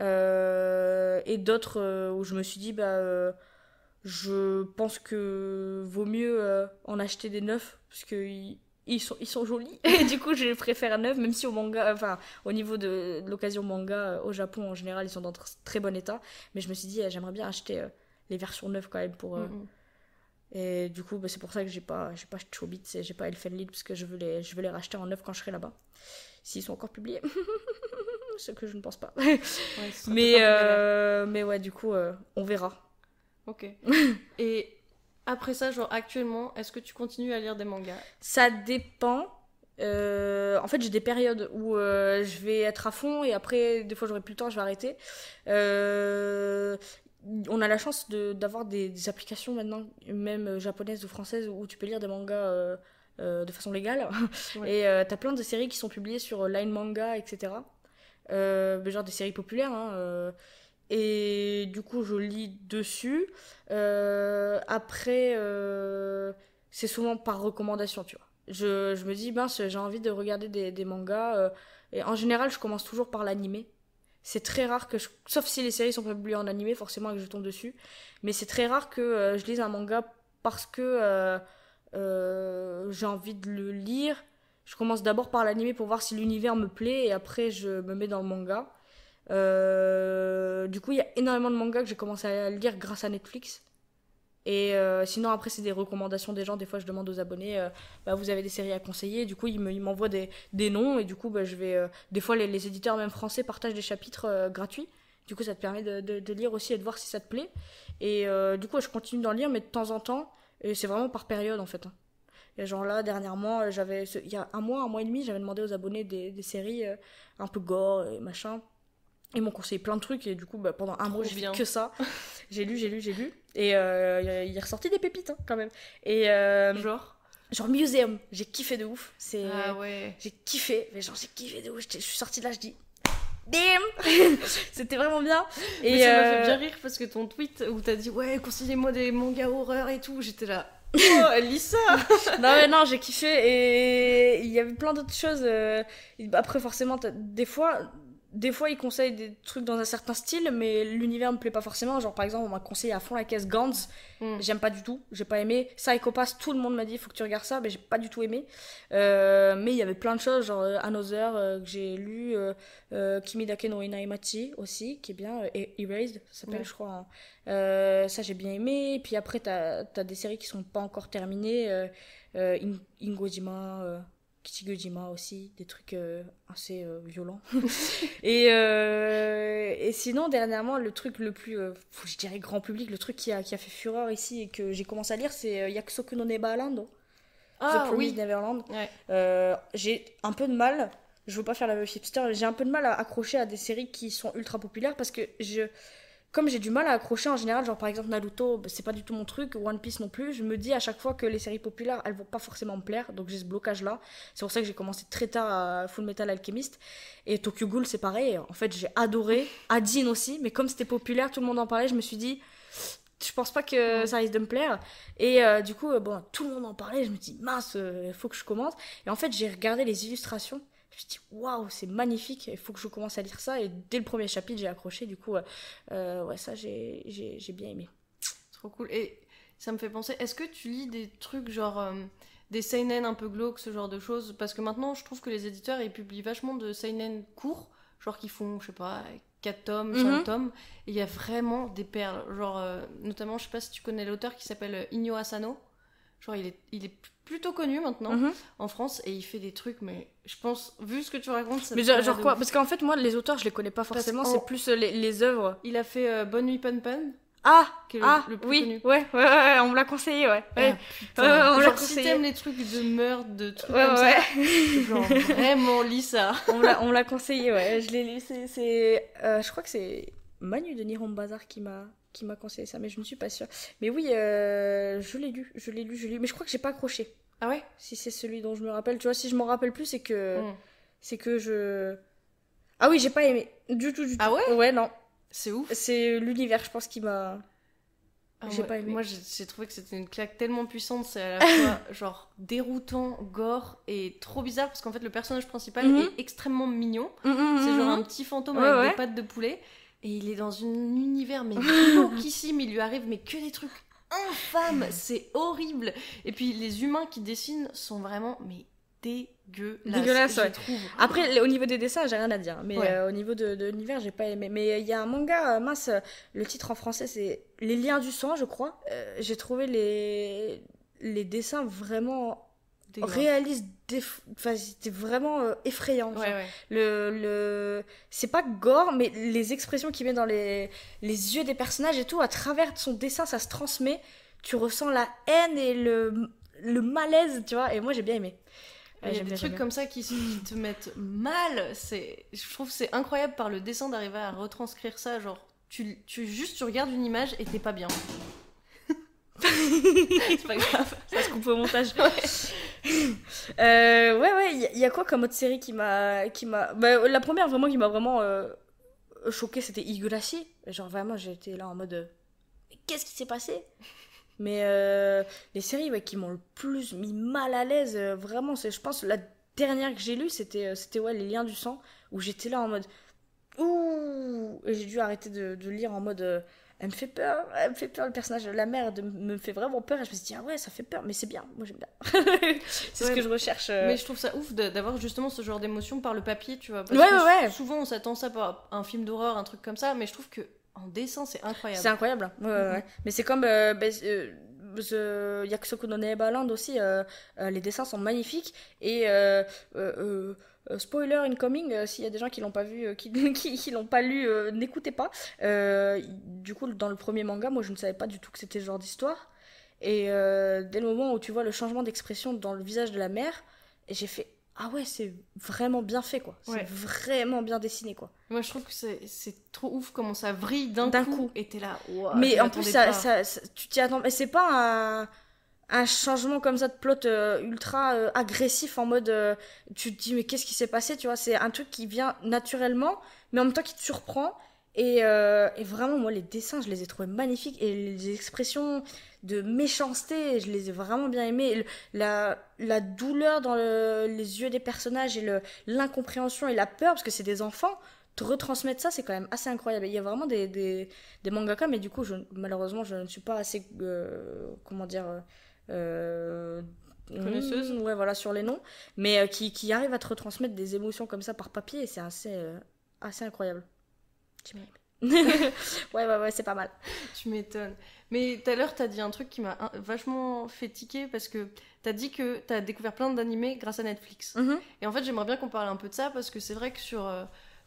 S1: Euh, et d'autres euh, où je me suis dit, bah, euh, je pense que vaut mieux en acheter des neufs, parce que ils, sont, ils sont jolis. Et du coup, je préfère neuf, même si au manga, enfin, au niveau de, de l'occasion manga au Japon en général, ils sont dans tr- très bon état. Mais je me suis dit, j'aimerais bien acheter les versions neuves quand même pour.
S2: Mhm.
S1: Et du coup, bah, c'est pour ça que j'ai pas, j'ai pas Chobits et j'ai pas Elfen Lied parce que je veux les, je veux les racheter en neuf quand je serai là-bas. S'ils sont encore publiés. Ce que je ne pense pas.
S2: Ouais,
S1: mais, euh, mais ouais, du coup, euh, on verra.
S2: Ok. Et après ça, genre actuellement, est-ce que tu continues à lire des mangas?
S1: Ça dépend. Euh, en fait, j'ai des périodes où je vais être à fond et après, des fois, j'aurai plus le temps, je vais arrêter. Euh, on a la chance de- d'avoir des, des applications maintenant, même japonaises ou françaises, où tu peux lire des mangas euh, euh, de façon légale.
S2: Ouais.
S1: Et euh, t'as plein de séries qui sont publiées sur Line Manga, etc. Euh, mais genre des séries populaires. hein, euh, et du coup, je lis dessus. Euh, après, c'est souvent par recommandation, tu vois. Je, je me dis, mince, j'ai envie de regarder des, mangas. et en général, je commence toujours par l'animé. C'est très rare que je... Sauf si les séries sont publiées en animé, forcément, que je tombe dessus. Mais c'est très rare que je lise un manga parce que j'ai envie de le lire. Je commence d'abord par l'animé pour voir si l'univers me plaît et après je me mets dans le manga. Euh, du coup, il y a énormément de mangas que j'ai commencé à lire grâce à Netflix. Et euh, sinon, après, c'est des recommandations des gens. Des fois, je demande aux abonnés, euh, bah, vous avez des séries à conseiller. Du coup, ils me- ils m'envoient des, noms. Et du coup, bah, je vais. des fois, les, éditeurs, même français, partagent des chapitres gratuits. Du coup, ça te permet de, de- lire aussi et de voir si ça te plaît. Et du coup, je continue d'en lire, mais de temps en temps. Et c'est vraiment par période, en fait. Et genre là, dernièrement, euh, j'avais. Il y a un mois, un mois et demi, j'avais demandé aux abonnés des, des séries euh, un peu gore et machin. Ils m'ont conseillé plein de trucs et du coup, bah, pendant un mois, j'ai fait que ça. j'ai lu, j'ai lu, j'ai lu. Et euh, il est ressorti des pépites hein, quand même. Et euh,
S2: Genre?
S1: genre Museum, j'ai kiffé de ouf. C'est
S2: Ah ouais.
S1: j'ai kiffé, mais genre j'ai kiffé de ouf. Je suis sortie de là, je dis damn, c'était vraiment bien. Et
S2: Mais ça m'a fait bien rire parce que ton tweet où t'as dit ouais conseillez-moi des mangas horreur et tout, j'étais là. Oh, lis ça
S1: non mais non j'ai kiffé et il y avait plein d'autres choses euh, après forcément des fois des fois ils conseillent des trucs dans un certain style mais l'univers me plaît pas forcément. Genre par exemple on m'a conseillé à fond la caisse Gantz
S2: Mm.
S1: j'aime pas du tout. J'ai pas aimé. Psycho Pass tout le monde m'a dit faut que tu regardes ça mais j'ai pas du tout aimé. Euh, mais il y avait plein de choses genre euh, Another euh, que j'ai lu euh, euh, Kimi Dake no Inaimachi aussi qui est bien et Erased ça s'appelle je crois hein. Ça j'ai bien aimé. Puis après t'as as des séries qui sont pas encore terminées In- Ingojima, Kichigojima aussi, des trucs euh, assez euh, violents. et, euh, et sinon, dernièrement, le truc le plus, je dirais grand public, le truc qui a, qui a fait fureur ici et que j'ai commencé à lire, c'est Yakusoku no Neverland. The
S2: Ah
S1: Promised
S2: oui.
S1: Neverland.
S2: Ouais.
S1: J'ai un peu de mal, je veux pas faire la meuf hipster, j'ai un peu de mal à accrocher à des séries qui sont ultra populaires parce que je, comme j'ai du mal à accrocher en général, genre par exemple Naruto, bah, c'est pas du tout mon truc, One Piece non plus, je me dis à chaque fois que les séries populaires elles vont pas forcément me plaire, donc j'ai ce blocage là. C'est pour ça que j'ai commencé très tard à Full Metal Alchemist et Tokyo Ghoul c'est pareil. En fait j'ai adoré, Adine aussi, mais comme c'était populaire, tout le monde en parlait, je me suis dit je pense pas que ça risque de me plaire. Et euh, du coup, euh, bon, tout le monde en parlait. Je me dis, mince, il faut que je commence. Et en fait, j'ai regardé les illustrations. Je me suis dit, waouh, c'est magnifique. Il faut que je commence à lire ça. Et dès le premier chapitre, j'ai accroché. Du coup, euh, euh, ouais, ça, j'ai bien aimé.
S2: Trop cool. Et ça me fait penser, est-ce que tu lis des trucs genre euh, des seinen un peu glauques, ce genre de choses? Parce que maintenant, je trouve que les éditeurs, ils publient vachement de seinen courts, genre qui font, je sais pas, 4 tomes, 5
S1: Mhm.
S2: tomes. Et il y a vraiment des perles. Genre, euh, notamment, je sais pas si tu connais l'auteur qui s'appelle Inyo Asano. Genre, il est, il est plutôt connu maintenant
S1: Mhm.
S2: en France et il fait des trucs, mais je pense, vu ce que tu racontes, ça
S1: Mais genre, quoi
S2: ouf.
S1: Parce qu'en fait, moi, les auteurs, je les connais pas forcément. C'est plus euh, les, les œuvres.
S2: Il a fait euh, Bonne Nuit Pun Pun,
S1: Ah
S2: qui est le,
S1: Ah
S2: le plus
S1: Oui,
S2: connu.
S1: ouais, ouais, ouais, on me l'a conseillé, ouais. ouais.
S2: Ah.
S1: Ouais, on l'a
S2: Genre, si t'aimes les trucs de meurtre, de trucs
S1: Ouais,
S2: comme
S1: ouais.
S2: ça, genre vraiment lis ça.
S1: on me l'a- conseillé, ouais. Je l'ai lu. C'est, euh, je crois que c'est Manu de Nihon Bazar qui m'a qui m'a conseillé ça, mais je ne suis pas sûre. Mais oui, euh, je l'ai lu, je l'ai lu, je l'ai lu. Mais je crois que j'ai pas accroché.
S2: Ah ouais?
S1: Si c'est celui dont je me rappelle, tu vois, si je m'en rappelle plus, c'est que
S2: Mm.
S1: c'est que je. Ah oui, j'ai pas aimé du tout, du tout.
S2: Ah ouais?
S1: Ouais, non.
S2: C'est ouf.
S1: C'est l'univers, je pense, qui m'a.
S2: Ah
S1: J'ai
S2: ouais.
S1: pas aimé.
S2: Moi j'ai trouvé que c'était une claque tellement puissante, c'est à la fois genre déroutant, gore et trop bizarre parce qu'en fait le personnage principal
S1: Mhm.
S2: est extrêmement mignon.
S1: C'est
S2: C'est genre un petit fantôme
S1: Ouais,
S2: avec
S1: ouais.
S2: des pattes de poulet et il est dans un univers mais glauquissime, il lui arrive mais que des trucs infâmes, c'est horrible. Et puis les humains qui dessinent sont vraiment mais je
S1: ouais.
S2: trouve.
S1: Après, au niveau des dessins, j'ai rien à dire. Mais
S2: Ouais.
S1: euh, au niveau de, de l'univers, j'ai pas aimé. Mais il y a un manga, euh, mince, euh, le titre en français, c'est Les liens du sang, je crois. Euh, j'ai trouvé les, les dessins vraiment
S2: Dégueulasse.
S1: réalistes. déf- Enfin, c'était vraiment euh, effrayant. genre.
S2: Ouais, ouais.
S1: Le, le... C'est pas gore, mais les expressions qu'il met dans les, les yeux des personnages et tout, à travers son dessin, ça se transmet. Tu ressens la haine et le, le malaise, tu vois. Et moi, j'ai bien aimé. Ouais,
S2: Il y a des
S1: bien,
S2: trucs comme ça qui, qui te mettent mal. C'est, je trouve c'est incroyable par le dessin d'arriver à retranscrire ça. Genre, tu, tu juste tu regardes une image et t'es pas bien. C'est pas grave.
S1: Ça se coupe au montage. Euh, ouais, ouais, il y, a- il y a quoi comme autre série qui m'a. qui m'a bah, La première vraiment qui m'a vraiment euh, choquée, c'était Higurashi. Genre vraiment, j'étais là en mode. euh, Qu'est-ce qui s'est passé? Mais euh, les séries ouais, qui m'ont le plus mis mal à l'aise, euh, vraiment, c'est, je pense, la dernière que j'ai lue, c'était, c'était ouais, Les Liens du Sang, où j'étais là en mode. Ouh Et j'ai dû arrêter de, de lire en mode. Euh, elle me fait peur, elle me fait peur, le personnage de la mère de, me fait vraiment peur. Et je me suis dit, ah ouais, ça fait peur, mais c'est bien, moi j'aime bien. c'est
S2: Ouais,
S1: ce que je recherche. euh.
S2: Mais je trouve ça ouf d'avoir justement ce genre d'émotion par le papier, tu vois. Parce
S1: Ouais,
S2: que
S1: ouais, ouais.
S2: Souvent on s'attend ça par un film d'horreur, un truc comme ça, mais je trouve que en dessin c'est incroyable.
S1: C'est incroyable. Ouais, ouais, ouais. Mais c'est comme euh, ben, euh, The Yakusoku no Neverland aussi. euh, euh, les dessins sont magnifiques. Et euh, euh, spoiler incoming, euh, s'il y a des gens qui l'ont pas vu, euh, qui, qui, qui l'ont pas lu, n'écoutez pas. Du coup, dans le premier manga, moi je ne savais pas du tout que c'était ce genre d'histoire. Et dès le moment où tu vois le changement d'expression dans le visage de la mère, j'ai fait ah ouais, c'est vraiment bien fait, quoi.
S2: Ouais.
S1: C'est vraiment bien dessiné, quoi.
S2: Moi, je trouve que c'est trop ouf comment ça vrille d'un coup.
S1: coup.
S2: Et t'es là. Ouah,
S1: mais en plus, ça, ça- ça- tu t'y attends. Mais c'est pas un, un changement comme ça de plot euh, ultra euh, agressif en mode. euh, tu te dis, mais qu'est-ce qui s'est passé, tu vois? C'est un truc qui vient naturellement, mais en même temps qui te surprend. Et, vraiment, moi, les dessins, je les ai trouvés magnifiques. Et les expressions de méchanceté, je les ai vraiment bien aimées. La, la douleur dans le- les yeux des personnages et l'incompréhension et la peur, parce que c'est des enfants, te retransmettre ça, c'est quand même assez incroyable. Il y a vraiment des, des, mangaka, mais du coup, malheureusement, je ne suis pas assez. comment dire. Euh,
S2: Connaisseuse
S1: hmm, Ouais, voilà, sur les noms. Mais euh, qui, qui arrivent à te retransmettre des émotions comme ça par papier, et c'est assez, euh, assez incroyable. Tu ouais, ouais, ouais, c'est pas mal.
S2: Tu m'étonnes. Mais tout à l'heure, t'as dit un truc qui m'a vachement fait tiquer parce que t'as dit que t'as découvert plein d'animés grâce à Netflix.
S1: Mhm.
S2: Et en fait, j'aimerais bien qu'on parle un peu de ça parce que c'est vrai que sur. euh,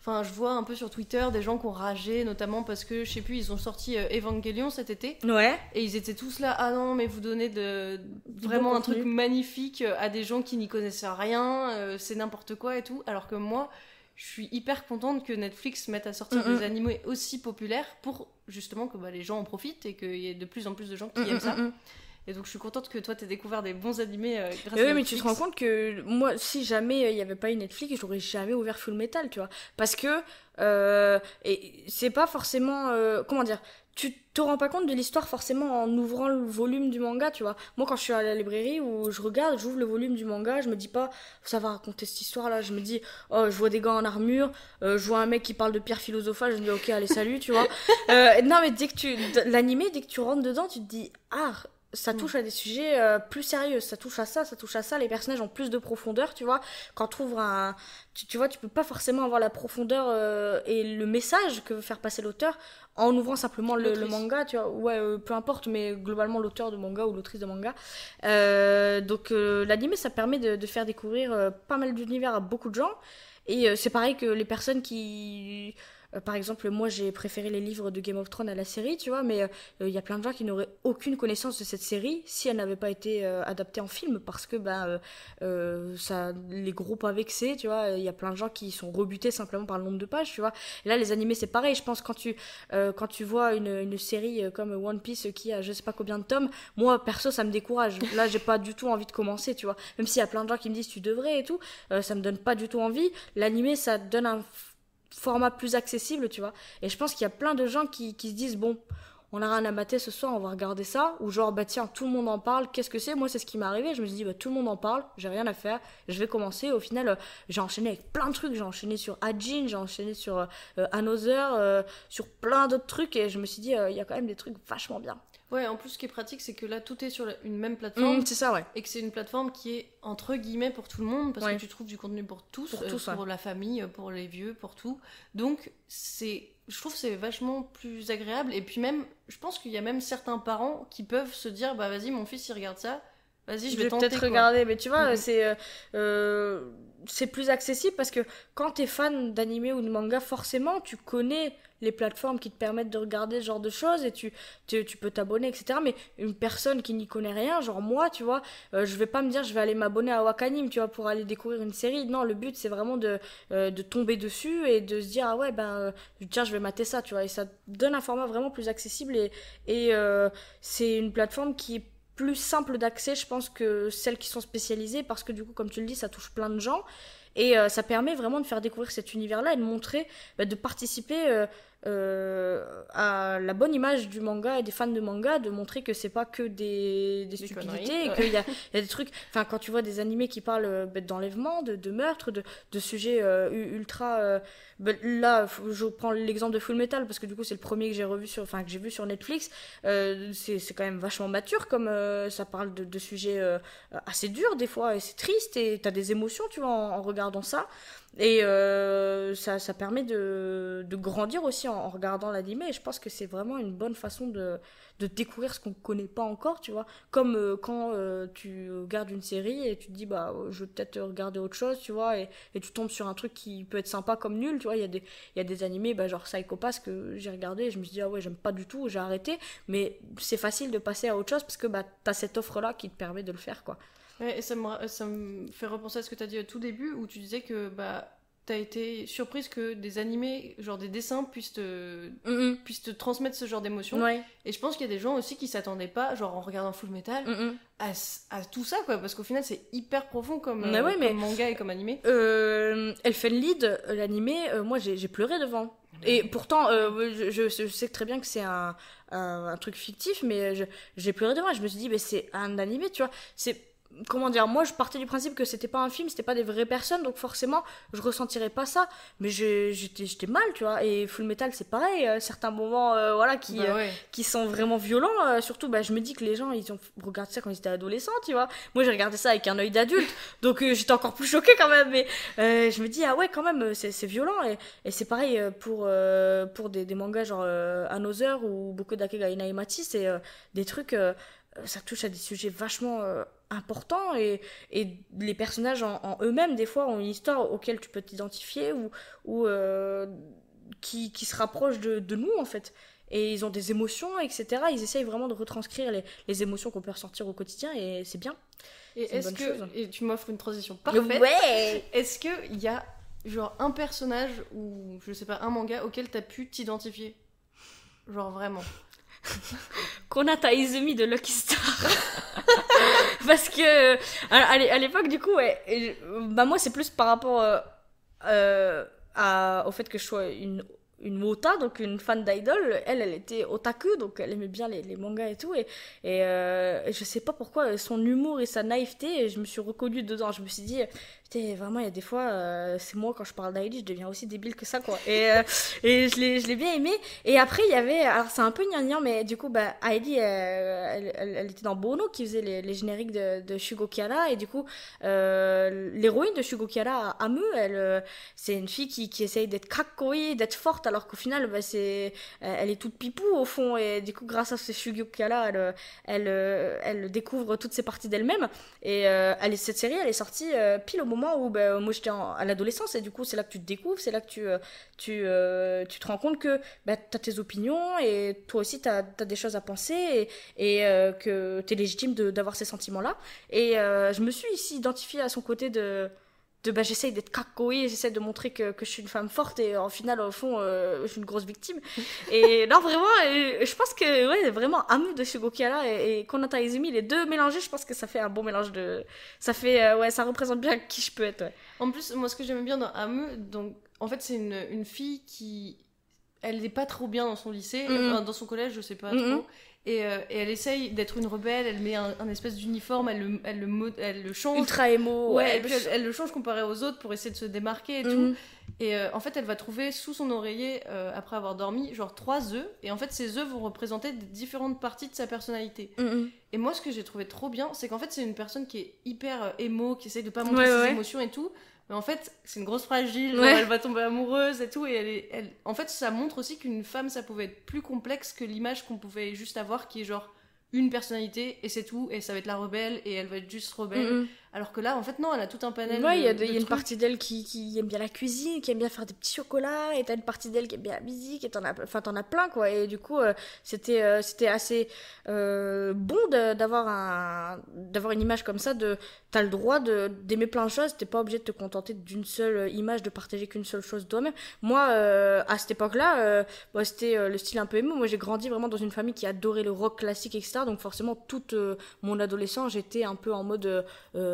S2: Enfin, je vois un peu sur Twitter des gens qui ont ragé, notamment parce que, je sais plus, ils ont sorti euh, Evangelion cet été.
S1: Ouais.
S2: Et ils étaient tous là, ah non, mais vous donnez de, vraiment
S1: bon
S2: un truc magnifique euh, à des gens qui n'y connaissent rien, euh, c'est n'importe quoi et tout. Alors que moi, je suis hyper contente que Netflix mette à sortir
S1: Mhm.
S2: des animés aussi populaires pour justement que bah, les gens en profitent et qu'il y ait de plus en plus de gens qui
S1: Mm,
S2: aiment
S1: mm,
S2: ça. Et donc je suis contente que toi t'aies découvert des bons animés euh, grâce
S1: Mais
S2: à
S1: oui, mais
S2: Netflix.
S1: tu te rends compte que moi, si jamais euh, il n'y avait pas eu Netflix, j'aurais jamais ouvert Full Metal, tu vois. Parce que euh, et c'est pas forcément. euh, comment dire Tu te rends pas compte de l'histoire forcément en ouvrant le volume du manga, tu vois. Moi, quand je suis à la librairie où je regarde, j'ouvre le volume du manga, je me dis pas, ça va raconter cette histoire-là. Je me dis, oh, je vois des gars en armure, euh, je vois un mec qui parle de pierre philosophale, je me dis, ok, allez, salut, tu vois. Euh, non, mais dès que tu. L'animé, dès que tu rentres dedans, tu te dis, ah, ça touche à des sujets euh, plus sérieux, ça touche à ça, ça touche à ça, les personnages ont plus de profondeur, tu vois. Quand tu ouvres un. Tu, tu vois, tu peux pas forcément avoir la profondeur euh, et le message que veut faire passer l'auteur en ouvrant simplement le, manga, tu vois. Ouais, euh, peu importe, mais globalement l'auteur de manga ou l'autrice de manga. Donc l'anime, ça permet de, de faire découvrir pas mal d'univers à beaucoup de gens. Et c'est pareil que les personnes qui. Euh, par exemple, moi j'ai préféré les livres de Game of Thrones à la série, tu vois, mais euh, il y a plein de gens qui n'auraient aucune connaissance de cette série si elle n'avait pas été euh, adaptée en film parce que ben, ça les groupes a vexé, tu vois. Il y a plein de gens qui sont rebutés simplement par le nombre de pages, tu vois. Là, les animés, c'est pareil. Je pense quand tu, quand tu vois une, série comme One Piece qui a je sais pas combien de tomes, moi perso, ça me décourage. Là, j'ai pas du tout envie de commencer, tu vois. Même s'il y a plein de gens qui me disent tu devrais et tout, ça me donne pas du tout envie. L'animé, ça donne un format plus accessible, tu vois. Et je pense qu'il y a plein de gens qui, se disent bon, on a rien à mater ce soir, on va regarder ça. Ou genre, bah tiens, tout le monde en parle, qu'est-ce que c'est? Moi, c'est ce qui m'est arrivé. Je me suis dit, bah tout le monde en parle, j'ai rien à faire, je vais commencer. Au final, euh, j'ai enchaîné avec plein de trucs. J'ai enchaîné sur Ajin, j'ai enchaîné sur euh, euh, Another, euh, sur plein d'autres trucs. Et je me suis dit, il y a quand même des trucs vachement bien.
S2: Ouais, en plus ce qui est pratique c'est que là tout est sur la- une même plateforme.
S1: Mm, c'est ça, ouais.
S2: Et que c'est une plateforme qui est entre guillemets pour tout le monde parce
S1: Ouais.
S2: que tu trouves du contenu pour tous,
S1: Pour tous, ouais.
S2: pour la famille, pour les vieux, pour tout. Donc c'est, je trouve que c'est vachement plus agréable. Et puis même, je pense qu'il y a même certains parents qui peuvent se dire bah vas-y mon fils il regarde ça, vas-y je vais,
S1: vais peut-être regarder, mais tu vois,
S2: Mhm.
S1: c'est euh, euh, c'est plus accessible parce que quand t'es fan d'animé ou de manga, forcément, tu connais les plateformes qui te permettent de regarder ce genre de choses et tu, tu, tu peux t'abonner, etc. Mais une personne qui n'y connaît rien, genre moi, tu vois, euh, je vais pas me dire je vais aller m'abonner à Wakanim, tu vois, pour aller découvrir une série. Non, le but c'est vraiment de, euh, de tomber dessus et de se dire ah ouais, ben tiens, je vais mater ça, tu vois. Et ça donne un format vraiment plus accessible et, et euh, c'est une plateforme qui est plus simple d'accès, je pense, que celles qui sont spécialisées, parce que du coup, comme tu le dis, ça touche plein de gens. Et euh, ça permet vraiment de faire découvrir cet univers-là et de montrer, bah, de participer euh, euh, à la bonne image du manga et des fans de manga, de montrer que c'est pas que des, des
S2: Des
S1: stupidités et
S2: ouais.
S1: qu'il y a, il y a des trucs. Enfin, quand tu vois des animés qui parlent bah, d'enlèvement, de, de meurtre, de, de sujets euh, ultra. euh, bah, là, je prends l'exemple de Full Metal parce que du coup, c'est le premier que j'ai revu sur, enfin que j'ai vu sur Netflix. C'est quand même vachement mature comme ça parle de, de sujets assez durs des fois et c'est triste et t'as des émotions tu vois en, en regardant ça et euh, ça, ça permet de, de grandir aussi en, regardant l'anime. Et je pense que c'est vraiment une bonne façon de, de découvrir ce qu'on connaît pas encore tu vois. Comme euh, quand euh, tu regardes une série et tu te dis bah je vais peut-être regarder autre chose tu vois et, tu tombes sur un truc qui peut être sympa comme nul tu vois. Il y a des y a des animés bah, genre Psycho Pass que j'ai regardé et je me suis dit ah ouais j'aime pas du tout j'ai arrêté. Mais c'est facile de passer à autre chose parce que bah t'as cette offre là qui te permet de le faire quoi
S2: Ouais, et ça me, ça me fait repenser à ce que tu as dit au tout début, où tu disais que bah, tu as été surprise que des animés, genre des dessins, puissent te,
S1: Mm,
S2: puissent te transmettre ce genre d'émotions.
S1: mm. Ouais.
S2: Et je pense qu'il y a des gens aussi qui s'attendaient pas, genre en regardant Full Metal,
S1: Mm, mm.
S2: à, à tout ça, quoi. Parce qu'au final, c'est hyper profond comme,
S1: Mais
S2: euh,
S1: ouais, mais-
S2: comme manga et comme animé.
S1: Euh, Elfen Lied, euh, l'animé, euh, moi j'ai pleuré devant. Et pourtant, euh, je, je- je sais très bien que c'est un, un, un truc fictif, mais j'ai pleuré devant. Je me suis dit, mais c'est un animé, tu vois. C'est comment dire Moi, je partais du principe que c'était pas un film, c'était pas des vraies personnes, donc forcément, je ressentirais pas ça. Mais j'étais j'étais mal, tu vois. Et Full Metal, c'est pareil. euh, certains moments, euh, voilà, qui
S2: Bah
S1: euh, qui sont vraiment violents. surtout, bah, je me dis que les gens, ils ont regardé ça quand ils étaient adolescents, tu vois. Moi, j'ai regardé ça avec un œil d'adulte, donc j'étais encore plus choquée quand même. Mais je me dis, ah ouais, quand même, c'est c'est violent. Et, et c'est pareil pour, pour des, des mangas genre Another ou beaucoup d'Akega Inaimati, c'est euh, des trucs. Euh, ça touche à des sujets vachement euh, importants et, et les personnages en, en eux-mêmes, des fois, ont une histoire auquel tu peux t'identifier ou, ou euh, qui, qui se rapproche de, de nous, en fait. Et ils ont des émotions, etc. Ils essayent vraiment de retranscrire les, les émotions qu'on peut ressentir au quotidien et c'est bien.
S2: Et est-ce que.
S1: chose.
S2: Et tu m'offres une transition parfaite.
S1: Ouais
S2: Est-ce qu'il y a, genre, un personnage ou, je sais pas, un manga auquel t'as pu t'identifier? Genre vraiment.
S1: Konata Izumi de Lucky Star. Parce que, à, à l'é- à l'époque, du coup, bah moi, c'est plus par rapport euh, euh, au fait que je sois une, une ota, donc une fan d'idol. Elle, elle était otaku, donc elle aimait bien les, mangas et tout. Et, et, euh, je sais pas pourquoi, son humour et sa naïveté, et je me suis reconnue dedans. Je me suis dit, putain, vraiment, il y a des fois, euh, c'est moi, quand je parle d'Heidi, je deviens aussi débile que ça, quoi. Et, euh, et je l'ai l'ai bien aimé. Et après, il y avait, alors c'est un peu gnangnan, mais du coup, bah, Heidi, euh, elle, elle, était dans Bono, qui faisait les, génériques de, de Shugo Kiara. Et du coup, euh, l'héroïne de Shugo Kiara, Ame, elle, euh, c'est une fille qui, qui essaye d'être kakoi, d'être forte, alors qu'au final, bah, euh, elle est toute pipou au fond. Et du coup, grâce à ce elle, euh, euh, elle découvre toutes ces parties d'elle-même. Et cette série, elle est sortie pile au moment où bah, moi j'étais à l'adolescence et du coup c'est là que tu te découvres, c'est là que tu, te rends compte que bah, tu as tes opinions et toi aussi tu as, des choses à penser et, et que tu es légitime d'avoir ces sentiments-là. Et je me suis ici identifiée à son côté de... de bah, j'essaye d'être kakoi, j'essaie de montrer que, que je suis une femme forte et en final au fond euh, je suis une grosse victime. Et non vraiment, euh, je pense que ouais, vraiment Amu de Shugo Kiara et, et Konata Izumi, les deux mélangés, je pense que ça fait un bon mélange de... Ça fait, euh, ouais, ça représente bien qui je peux être. ouais.
S2: En plus, moi, ce que j'aime bien dans Ame, donc, en fait, c'est une, une fille qui. Elle n'est pas trop bien dans son lycée,
S1: Mhm.
S2: enfin, dans son collège, je sais pas trop. Et, euh, et elle essaye d'être une rebelle, elle met un, un espèce d'uniforme, elle le, elle, le, mo- elle le change.
S1: Ultra émo,
S2: Ouais, et puis elle, elle le change comparé aux autres pour essayer de se démarquer et tout.
S1: Mhm.
S2: Et euh, en fait, elle va trouver sous son oreiller, euh, après avoir dormi, genre trois œufs. Et en fait, ces œufs vont représenter différentes parties de sa personnalité.
S1: Mhm.
S2: Et moi, ce que j'ai trouvé trop bien, c'est qu'en fait, c'est une personne qui est hyper émo, qui essaye de pas montrer
S1: Ouais,
S2: ses
S1: ouais.
S2: émotions et tout. Mais en fait, c'est une grosse fragile,
S1: Ouais.
S2: elle va tomber amoureuse et tout. Et elle est, elle... En fait, ça montre aussi qu'une femme, ça pouvait être plus complexe que l'image qu'on pouvait juste avoir, qui est genre une personnalité et c'est tout. Et ça va être la rebelle et elle va être juste rebelle. Alors que là, en fait, non, elle a tout un panel.
S1: Ouais, il y a,
S2: de-
S1: de- il y a
S2: de
S1: une partie d'elle qui, qui aime bien la cuisine, qui aime bien faire des petits chocolats, et t'as une partie d'elle qui aime bien la musique, et t'en as, enfin, t'en as plein, quoi. Et du coup, euh, c'était, euh, c'était assez euh, bon de- d'avoir un, d'avoir une image comme ça. De, t'as le droit de d'aimer plein de choses. T'es pas obligé de te contenter d'une seule image, de partager qu'une seule chose toi-même. Moi, à cette époque-là, bah, c'était le style un peu émo. Moi, j'ai grandi vraiment dans une famille qui adorait le rock classique, etc. Donc forcément, toute mon adolescence, j'étais un peu en mode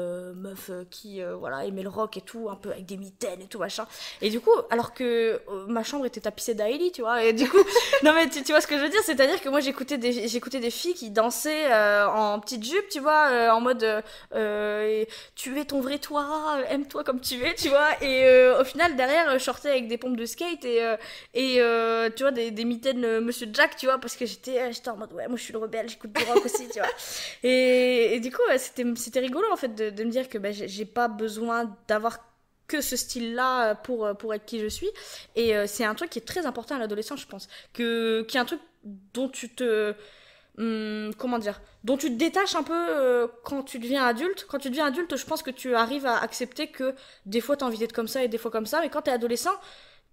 S1: euh, meuf euh, qui euh, voilà aimait le rock et tout, un peu avec des mitaines et tout machin. Et du coup, alors que euh, ma chambre était tapissée d'Ailey, tu vois, et du coup, non mais tu, tu vois ce que je veux dire, c'est-à-dire que moi j'écoutais des j'écoutais des filles qui dansaient en petite jupe, tu vois, en mode tu es ton vrai toi, aime-toi comme tu es, tu vois, et au final derrière je sortais avec des pompes de skate et et tu vois des, des mitaines Monsieur Jack, tu vois, parce que j'étais j'étais en mode ouais moi je suis le rebelle, j'écoute du rock aussi, tu vois. Et, et du coup, c'était, c'était rigolo en fait de, de me dire que bah, j'ai, pas besoin d'avoir que ce style-là pour, pour être qui je suis. Et euh, c'est un truc qui est très important à l'adolescence, je pense. Que, qui est un truc dont tu te. hum, comment dire Dont tu te détaches un peu euh, quand tu deviens adulte. Quand tu deviens adulte, je pense que tu arrives à accepter que des fois t'as envie d'être comme ça et des fois comme ça. Mais quand t'es adolescent,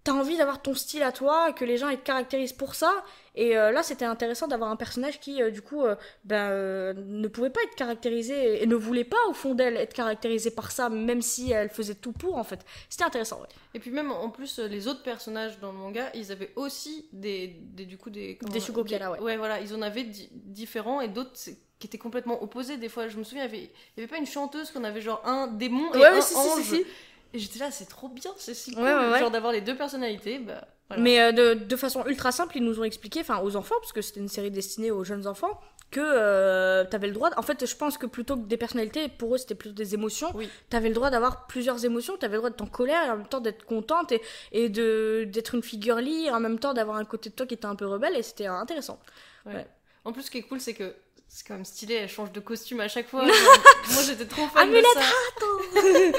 S1: t'as envie d'avoir ton style à toi, que les gens ils te caractérisent pour ça. Et euh, là, c'était intéressant d'avoir un personnage qui, euh, du coup, euh, ben, ne pouvait pas être caractérisé et ne voulait pas, au fond d'elle, être caractérisée par ça, même si elle faisait tout pour, en fait. C'était intéressant, ouais.
S2: Et puis même en plus les autres personnages dans le manga, ils avaient aussi des, des du coup des
S1: Des ouais.
S2: Ouais voilà, ils en avaient di- différents et d'autres qui étaient complètement opposés. Des fois, je me souviens, il y avait, pas une chanteuse qu'on avait genre un démon et
S1: Ouais,
S2: un
S1: ouais, si, si,
S2: ange.
S1: si, si.
S2: J'étais là, c'est trop bien, c'est si
S1: Ouais,
S2: cool,
S1: ouais, ouais.
S2: genre d'avoir les deux personnalités. Bah, voilà.
S1: Mais euh, de, de façon ultra simple, ils nous ont expliqué, enfin aux enfants, parce que c'était une série destinée aux jeunes enfants, que euh, t'avais le droit. En fait, je pense que plutôt que des personnalités, pour eux c'était plutôt des émotions.
S2: Oui.
S1: T'avais le droit d'avoir plusieurs émotions. T'avais le droit d'être en colère et en même temps d'être contente et, et de d'être une figure lire, en même temps d'avoir un côté de toi qui était un peu rebelle et c'était intéressant.
S2: En plus, ce qui est cool, c'est que c'est quand même stylé, elle change de costume à chaque fois. moi, j'étais trop fan de ça.
S1: ouais,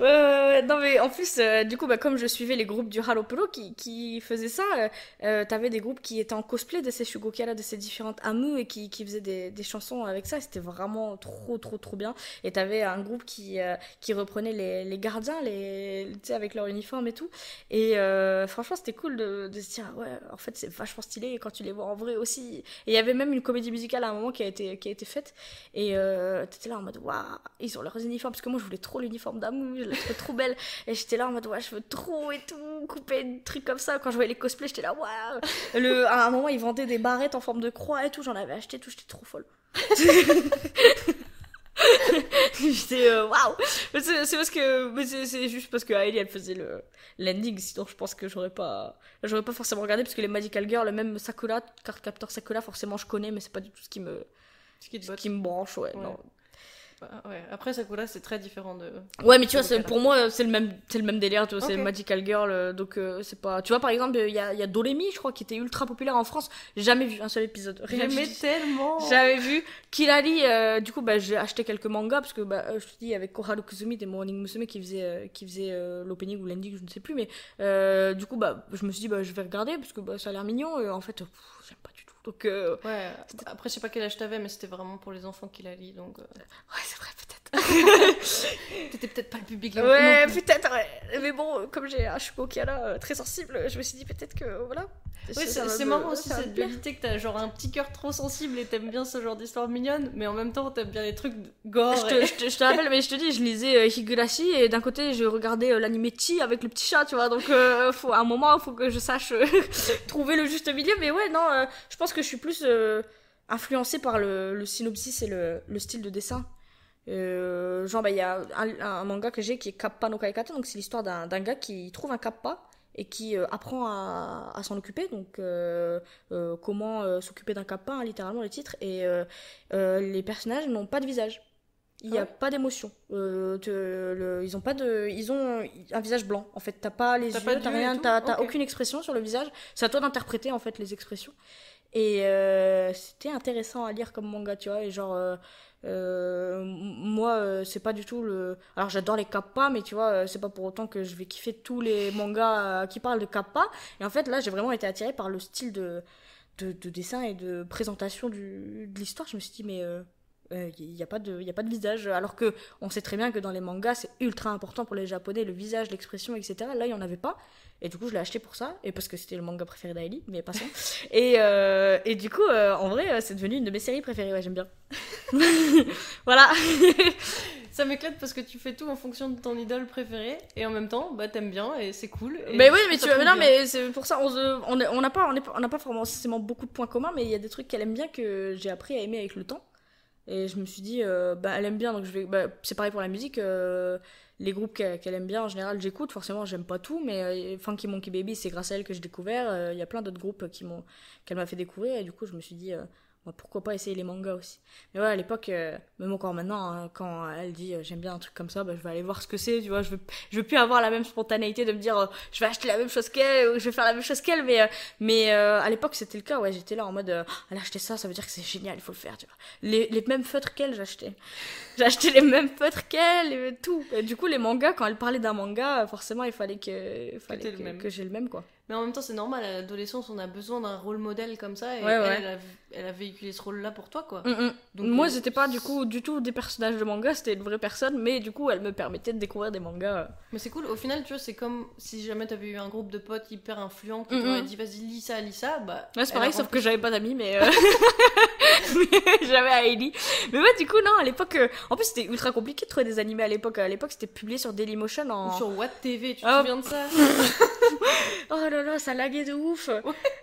S1: ouais, ouais. Non, mais en plus, euh, du coup, bah, comme je suivais les groupes du Halopolo qui, qui faisaient ça, euh, euh, t'avais des groupes qui étaient en cosplay de ces Shugokara, de ces différentes Amu et qui, qui faisaient des, des chansons avec ça. C'était vraiment trop, trop, trop bien. Et t'avais un groupe qui, euh, qui reprenait les, les gardiens, les, tu sais, avec leur uniforme et tout. Et franchement, c'était cool de, de se dire, ouais, en fait, c'est vachement stylé quand tu les vois en vrai aussi. Et il y avait même une comédie musicale à un moment qui été, qui a été faite. Et euh, t'étais là en mode, waouh, ils ont leurs uniformes. Parce que moi, je voulais trop l'uniforme d'Amu, je la trouvais trop belle. Et j'étais là en mode, ouais, je veux trop et tout, couper des trucs comme ça. Quand je voyais les cosplays, j'étais là, waouh. Le- À un moment, ils vendaient des barrettes en forme de croix et tout. J'en avais acheté tout, j'étais trop folle. J'étais euh, waouh! C'est parce que. C'est juste parce que Hailey elle faisait le l'ending, sinon je pense que j'aurais pas. J'aurais pas forcément regardé parce que les Magical Girls, même Sakura, carte capteur Sakura, forcément je connais, mais c'est pas du tout ce qui me,
S2: Ce qui te
S1: ce
S2: botte.
S1: qui me branche, ouais.
S2: Ouais.
S1: non.
S2: Bah, ouais. Après, Sakura, c'est très différent de.
S1: Ouais, mais tu vois, pour moi, c'est le même, c'est le même délire, tu vois, c'est. Magical Girl, euh, donc euh, c'est pas. Tu vois, par exemple, il y a, y a Doremi, je crois, qui était ultra populaire en France. Jamais vu un seul épisode. Vu.
S2: tellement.
S1: J'avais vu Kirari, euh, du coup, bah, j'ai acheté quelques mangas parce que bah, euh, je te dis, avec Koharu Kuzumi des Morning Musume qui faisait, qui faisait l'opening ou l'ending, je ne sais plus, mais du coup, bah, je me suis dit, bah, je vais regarder parce que bah, ça a l'air mignon et en fait, j'aime pas du tout. Donc, euh,
S2: Ouais, après, je sais pas quel âge t'avais, mais c'était vraiment pour les enfants qui la lit, donc. euh,
S1: ouais, c'est vrai, peut-être.
S2: T'étais peut-être pas le public là
S1: ouais, peut-être, ouais. Mais bon, euh, comme j'ai un Shuko Kiala euh, très sensible, je me suis dit, peut-être que voilà.
S2: Oui, c'est marrant aussi cette dualité que t'as genre un petit cœur trop sensible et t'aimes bien ce genre d'histoire mignonne, mais en même temps t'aimes bien les trucs gore.
S1: Je te,
S2: et-
S1: je, te, je te rappelle, mais je te dis, je lisais euh, Higurashi et d'un côté, je regardais euh, l'anime Chi avec le petit chat, tu vois. Donc, euh, faut, à un moment, il faut que je sache euh, trouver le juste milieu. Mais ouais, non, euh, je pense que je suis plus influencée par le, le synopsis et le, le style de dessin. Genre, bah, il y a un, un manga que j'ai qui est Kappa no Kaikata, donc c'est l'histoire d'un gars qui trouve un Kappa et qui euh, apprend à, à s'en occuper, donc euh, euh, comment s'occuper d'un hein, littéralement le titre, et les personnages n'ont pas de visage. Il n'y a
S2: Ah ouais
S1: pas d'émotion. Ils ont pas de, ils ont un visage blanc. En fait, t'as pas les
S2: T'as
S1: yeux, t'as rien, t'as t'as
S2: Ok.
S1: aucune expression sur le visage. C'est à toi d'interpréter en fait les expressions. Et c'était intéressant à lire comme manga, tu vois. Et genre, euh, moi, euh, c'est pas du tout le. Alors j'adore les kappa, mais tu vois, euh, c'est pas pour autant que je vais kiffer tous les mangas qui parlent de kappa. Et en fait, là, j'ai vraiment été attirée par le style de, de, de dessin et de présentation de l'histoire. Je me suis dit, mais. Euh, il n'y a, pas de- y a pas de visage. Alors que on sait très bien que dans les mangas, c'est ultra important pour les japonais, le visage, l'expression, etc. Là, il n'y en avait pas. Et du coup, je l'ai acheté pour ça. Et parce que c'était le manga préféré d'Aili, mais passons. et, euh, et du coup, euh, en vrai, euh, c'est devenu une de mes séries préférées. Ouais, j'aime bien. voilà.
S2: Ça m'éclate parce que tu fais tout en fonction de ton idole préférée et en même temps, bah t'aimes bien et c'est cool. et
S1: mais oui, mais tu vois, non, mais c'est pour ça, on n'a pas, on est pas, on n'a pas forcément beaucoup de points communs, mais il y a des trucs qu'elle aime bien que j'ai appris à aimer avec le temps. Et je me suis dit, euh, bah, elle aime bien, donc je vais. Bah, c'est pareil pour la musique. euh, les groupes qu'elle aime bien, en général, j'écoute. Forcément, j'aime pas tout, mais euh, Funky Monkey Baby, c'est grâce à elle que j'ai découvert. Euh, Il y a plein d'autres groupes qui m'ont, qu'elle m'a fait découvrir, et du coup, je me suis dit, bah, pourquoi pas essayer les mangas aussi. Mais ouais, à l'époque, euh, même encore maintenant, hein, quand elle dit euh, j'aime bien un truc comme ça, bah, je vais aller voir ce que c'est, tu vois. Je veux, je veux plus avoir la même spontanéité de me dire euh, je vais acheter la même chose qu'elle ou je vais faire la même chose qu'elle, mais, mais à l'époque, c'était le cas, ouais. J'étais là en mode elle a acheté ça, ça veut dire que c'est génial, il faut le faire, tu vois. Les, les mêmes feutres qu'elle, j'achetais. Acheté les mêmes feutres qu'elle et tout. Et du coup, les mangas, quand elle parlait d'un manga, forcément, il fallait que, il fallait que, j'ai le même, quoi.
S2: Mais en même temps, c'est normal, à l'adolescence, on a besoin d'un rôle modèle comme ça, et
S1: Ouais,
S2: elle,
S1: ouais.
S2: Elle, a, elle a véhiculé ce rôle-là pour toi, quoi.
S1: Mm, mm.
S2: Donc,
S1: Moi,
S2: euh,
S1: c'était pas du coup du tout des personnages de manga, c'était une vraie personne, mais du coup, elle me permettait de découvrir des mangas.
S2: Mais c'est cool, au final, tu vois, c'est comme si jamais t'avais eu un groupe de potes hyper influents qui
S1: Mhm.
S2: t'auraient dit vas-y, lis ça, lis ça, bah.
S1: Ouais, c'est pareil, sauf que j'avais pas d'amis, mais. euh, j'avais Heidi. Mais ouais, du coup, non, à l'époque. euh, En plus, c'était ultra compliqué de trouver des animés à l'époque. À l'époque, c'était publié sur Dailymotion en.
S2: Ou sur Watt TV, tu te
S1: Ah.
S2: souviens de ça
S1: Oh là là, ça laguait de ouf.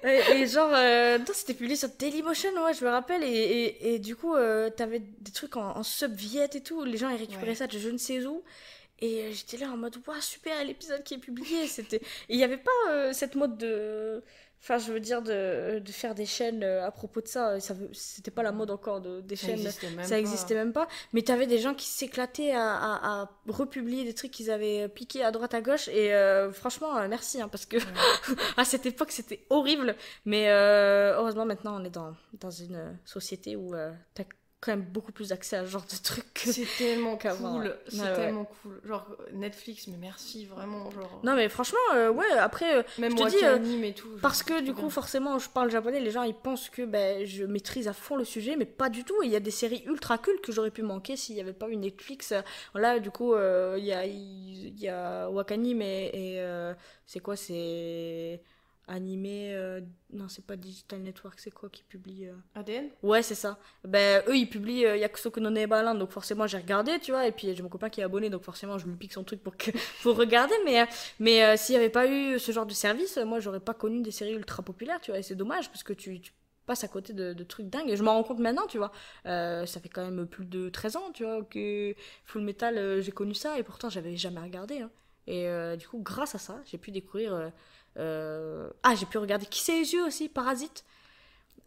S1: Et, et genre, euh, non, c'était publié sur Dailymotion, ouais, je me rappelle. Et, et, et du coup, euh, t'avais des trucs en, en sub-viette et tout. Les gens, ils récupéraient
S2: Ouais.
S1: ça de je ne sais où. Et euh, j'étais là en mode, waouh, super, l'épisode qui est publié. C'était... Il n'y avait pas euh, cette mode de. Enfin, je veux dire, de, de faire des chaînes euh, à propos de ça. ça veut- C'était pas la mode encore de, des
S2: Ça
S1: chaînes.
S2: existait même
S1: ça
S2: pas.
S1: existait même pas. Mais t'avais des gens qui s'éclataient à, à, à republier des trucs qu'ils avaient piqués à droite à gauche. Et euh, franchement, euh, merci, hein, parce que à cette époque, c'était horrible. Mais euh, heureusement, maintenant, on est dans, dans une euh, société où euh, t'as quand même beaucoup plus accès à ce genre de trucs. que-
S2: C'est tellement cool,
S1: ouais.
S2: c'est
S1: Ouais, ouais.
S2: tellement cool. Genre Netflix, mais merci vraiment. Genre,
S1: Non, mais franchement, euh, ouais, après, euh,
S2: même
S1: je te dis, euh,
S2: anime et tout. genre,
S1: Parce que du
S2: bien.
S1: coup, forcément, je parle japonais, les gens ils pensent que ben, je maîtrise à fond le sujet, mais pas du tout. Il y a des séries ultra cultes que j'aurais pu manquer s'il n'y avait pas eu Netflix. Là, du coup, euh, il y, a, il y a Wakanim et, et, c'est quoi C'est animé. euh, Non, c'est pas Digital Network, c'est quoi qui publie euh
S2: ADN
S1: Ouais, c'est ça. Ben, eux, ils publient euh, Yakusoku no Nebalan, donc forcément, j'ai regardé, tu vois, et puis j'ai mon copain qui est abonné, donc forcément, je lui pique son truc pour, que... pour regarder, mais, euh, mais s'il n'y avait pas eu ce genre de service, moi, j'aurais pas connu des séries ultra populaires, tu vois, et c'est dommage, parce que tu, tu passes à côté de, de trucs dingues, et je m'en rends compte maintenant, tu vois. Euh, ça fait quand même plus de 13 ans, tu vois, que Full Metal, euh, j'ai connu ça, et pourtant, j'avais jamais regardé, hein. Et euh, du coup, grâce à ça, j'ai pu découvrir... euh, Ah, j'ai pu regarder Qui c'est les yeux aussi, Parasite.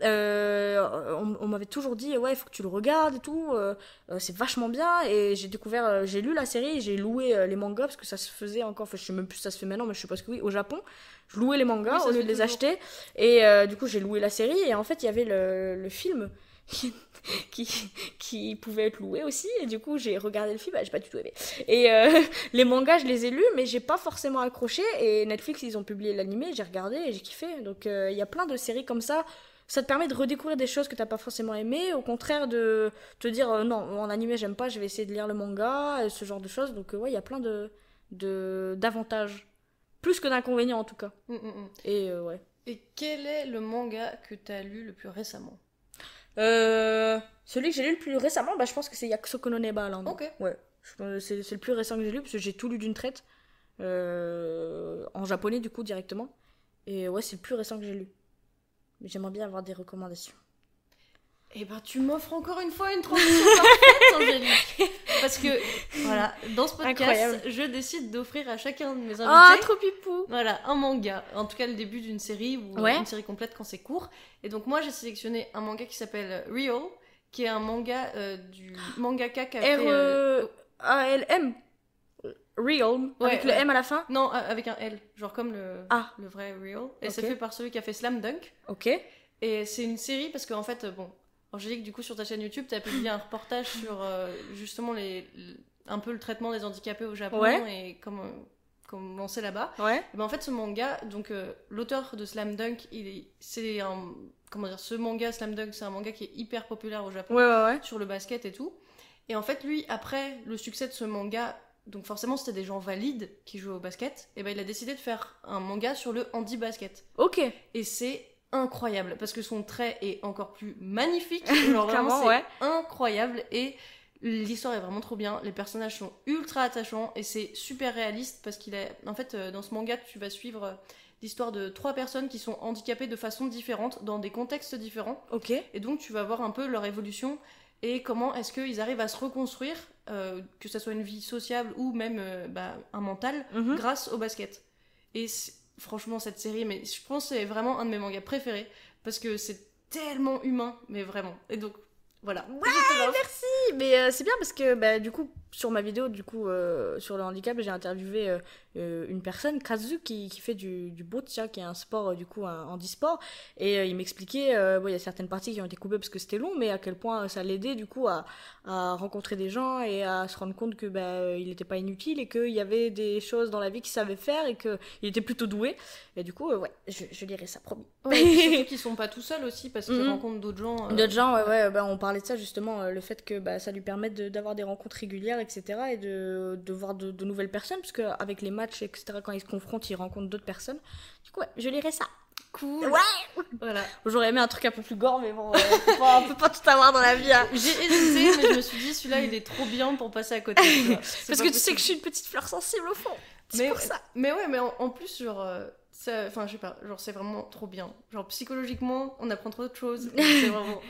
S1: Euh, on, on m'avait toujours dit ouais il faut que tu le regardes et tout euh, euh, c'est vachement bien et j'ai découvert j'ai lu la série j'ai loué les mangas parce que ça se faisait encore enfin je sais même plus si ça se fait maintenant mais je suppose que oui au Japon je louais les mangas
S2: Oui,
S1: au lieu de les
S2: toujours.
S1: acheter et du coup j'ai loué la série et en fait il y avait le, le film qui, qui pouvait être loué aussi. Et du coup j'ai regardé le film. Bah, j'ai pas du tout aimé. Et euh, les mangas je les ai lus mais j'ai pas forcément accroché. Et Netflix ils ont publié l'animé. J'ai regardé et j'ai kiffé. Donc euh, il y a plein de séries comme ça. Ça te permet de redécouvrir des choses que t'as pas forcément aimé au contraire de te dire euh, non en animé j'aime pas je vais essayer de lire le manga ce genre de choses. Donc ouais il y a plein de de d'avantages. Plus que d'inconvénients en tout cas.
S2: Mm, mm, mm.
S1: et ouais.
S2: Et quel est le manga que t'as lu le plus récemment?
S1: Euh, celui que j'ai lu le plus récemment, bah, je pense que c'est Yakusoku no Nebaland.
S2: Ok.
S1: Ouais. Pense- C'est c'est le plus récent que j'ai lu parce que j'ai tout lu d'une traite. Euh, en japonais, du coup, directement. Et ouais, c'est le plus récent que j'ai lu. Mais j'aimerais bien avoir des recommandations.
S2: Eh ben, tu m'offres encore une fois une transition parfaite, Angélique. Parce que, voilà, dans ce podcast,
S1: Incroyable.
S2: je décide d'offrir à chacun de mes invités
S1: Ah, trop pipou
S2: Voilà, un manga. En tout cas, le début d'une série ou
S1: Ouais.
S2: une série complète quand c'est court. Et donc, moi, j'ai sélectionné un manga qui s'appelle Real, qui est un manga euh, du mangaka qui a fait. euh,
S1: R-E-A-L-M. Realm.
S2: Ouais,
S1: avec le. M à la fin.
S2: Non, euh, avec un L, genre comme le,
S1: Ah.
S2: le vrai Real. Et c'est fait par celui qui a fait Slam Dunk.
S1: Ok.
S2: Et c'est une série parce qu'en fait, euh, bon, Angélique, du coup, sur ta chaîne YouTube, tu as publié un reportage sur euh, justement les, un peu le traitement des handicapés au Japon
S1: Ouais.
S2: et comment, comment c'est là-bas.
S1: Ouais.
S2: Et ben, en fait, ce manga, donc euh, l'auteur de Slam Dunk, il est- c'est un. Comment dire, ce manga Slam Dunk, c'est un manga qui est hyper populaire au Japon
S1: Ouais, ouais, ouais.
S2: sur le basket et tout. Et en fait, lui, après le succès de ce manga, donc forcément, c'était des gens valides qui jouaient au basket, et ben il a décidé de faire un manga sur le handi-basket.
S1: Ok.
S2: Et c'est incroyable parce que son trait est encore plus magnifique. Genre vraiment, c'est
S1: ouais.
S2: incroyable et l'histoire est vraiment trop bien. Les personnages sont ultra attachants et c'est super réaliste parce qu'il est. En fait, euh, dans ce manga, tu vas suivre euh, l'histoire de trois personnes qui sont handicapées de façon différente dans des contextes différents.
S1: Ok.
S2: Et donc, tu vas voir un peu leur évolution et comment est-ce qu'ils arrivent à se reconstruire, euh, que ce soit une vie sociable ou même euh, bah, un mental,
S1: Mhm.
S2: grâce au basket. Et c'est- franchement, cette série, mais je pense que c'est vraiment un de mes mangas préférés parce que c'est tellement humain, mais vraiment. Et donc, voilà.
S1: Ouais, merci. Mais euh, c'est bien parce que bah, du coup, sur ma vidéo, du coup, euh, sur le handicap, j'ai interviewé euh, euh, une personne, Kazu, qui, qui fait du, du boccia, qui est un sport, euh, du coup, un handisport. Et il m'expliquait, bon, il y a certaines parties qui ont été coupées parce que c'était long, mais à quel point ça l'aidait, du coup, à, à rencontrer des gens et à se rendre compte que bah, il n'était pas inutile et qu'il y avait des choses dans la vie qu'il savait faire et qu'il était plutôt doué. Et du coup, ouais, je, je lirai ça, promis.
S2: Ouais, surtout qu'ils sont pas tout seuls aussi parce qu'ils
S1: Mhm.
S2: rencontrent d'autres gens.
S1: D'autres gens, ouais, ouais, bah, on parlait de ça justement, le fait que bah, ça lui permette de- d'avoir des rencontres régulières, etc. et de, de voir de, de nouvelles personnes, parce qu'avec les matchs, etc., quand ils se confrontent, ils rencontrent d'autres personnes. Du coup, ouais, je lirai ça.
S2: Cool.
S1: Ouais
S2: Voilà.
S1: J'aurais aimé un truc un peu plus gore, mais bon, euh, on peut pas- on peut pas tout avoir dans la vie. hein.
S2: J'ai hésité, mais je me suis dit, celui-là, il est trop bien pour passer à côté. tu vois. C'est
S1: Parce que tu sais que je suis une petite fleur sensible au fond. C'est
S2: Mais,
S1: pour ça.
S2: mais ouais, mais en, en plus, genre, euh, enfin, je sais pas, genre, c'est vraiment trop bien. Genre, psychologiquement, on apprend trop de choses. C'est vraiment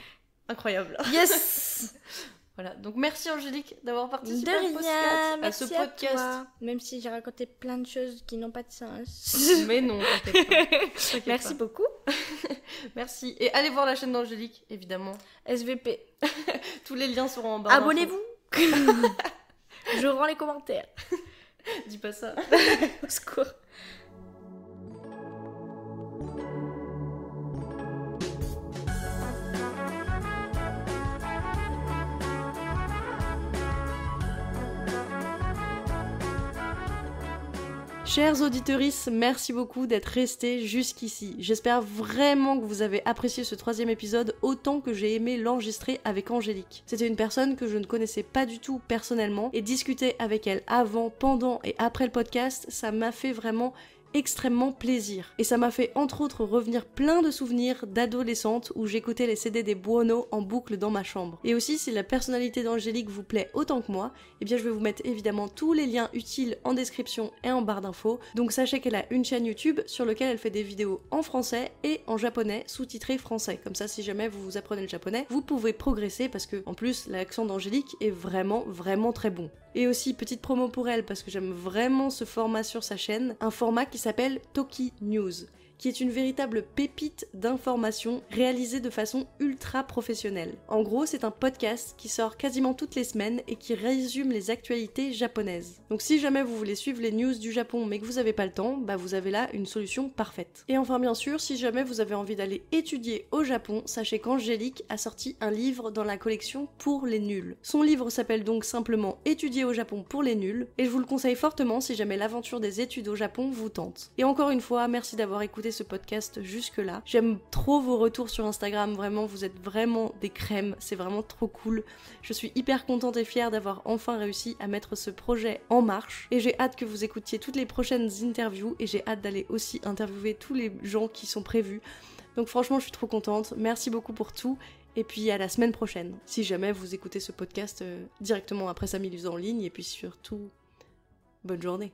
S2: incroyable.
S1: Yes
S2: Voilà. Donc, merci Angélique d'avoir participé à,
S1: rien,
S2: podcast- à
S1: merci
S2: ce
S1: à
S2: podcast.
S1: toi. Même si j'ai raconté plein de choses qui n'ont pas de sens.
S2: Mais non, pas.
S1: Merci
S2: pas.
S1: beaucoup.
S2: Merci. Et allez voir la chaîne d'Angélique, évidemment.
S1: SVP.
S2: Tous les liens seront en bas.
S1: Abonnez-vous. Je rends les commentaires.
S2: Dis pas ça.
S1: Au secours.
S2: Chers auditorices, merci beaucoup d'être restés jusqu'ici. J'espère vraiment que vous avez apprécié ce troisième épisode autant que j'ai aimé l'enregistrer avec Angélique. C'était une personne que je ne connaissais pas du tout personnellement et discuter avec elle avant, pendant et après le podcast, ça m'a fait vraiment extrêmement plaisir. Et ça m'a fait entre autres revenir plein de souvenirs d'adolescente où j'écoutais les CD des Buono en boucle dans ma chambre. Et aussi, si la personnalité d'Angélique vous plaît autant que moi, eh bien je vais vous mettre évidemment tous les liens utiles en description et en barre d'infos. Donc sachez qu'elle a une chaîne YouTube sur laquelle elle fait des vidéos en français et en japonais sous-titré français. Comme ça, si jamais vous vous apprenez le japonais, vous pouvez progresser parce que en plus l'accent d'Angélique est vraiment vraiment très bon. Et aussi petite promo pour elle parce que j'aime vraiment ce format sur sa chaîne, un format qui s'appelle Toki News qui est une véritable pépite d'information réalisée de façon ultra professionnelle. En gros, c'est un podcast qui sort quasiment toutes les semaines et qui résume les actualités japonaises. Donc si jamais vous voulez suivre les news du Japon mais que vous n'avez pas le temps, bah vous avez là une solution parfaite. Et enfin bien sûr, si jamais vous avez envie d'aller étudier au Japon, sachez qu'Angélique a sorti un livre dans la collection pour les nuls. Son livre s'appelle donc simplement Étudier au Japon pour les nuls et je vous le conseille fortement si jamais l'aventure des études au Japon vous tente. Et encore une fois, merci d'avoir écouté ce podcast jusque-là. J'aime trop vos retours sur Instagram, vraiment, vous êtes vraiment des crèmes, c'est vraiment trop cool. Je suis hyper contente et fière d'avoir enfin réussi à mettre ce projet en marche et j'ai hâte que vous écoutiez toutes les prochaines interviews et j'ai hâte d'aller aussi interviewer tous les gens qui sont prévus. Donc franchement, je suis trop contente. Merci beaucoup pour tout. Et puis à la semaine prochaine, si jamais vous écoutez ce podcast euh, directement après Samy Luz en ligne. Et puis surtout, bonne journée.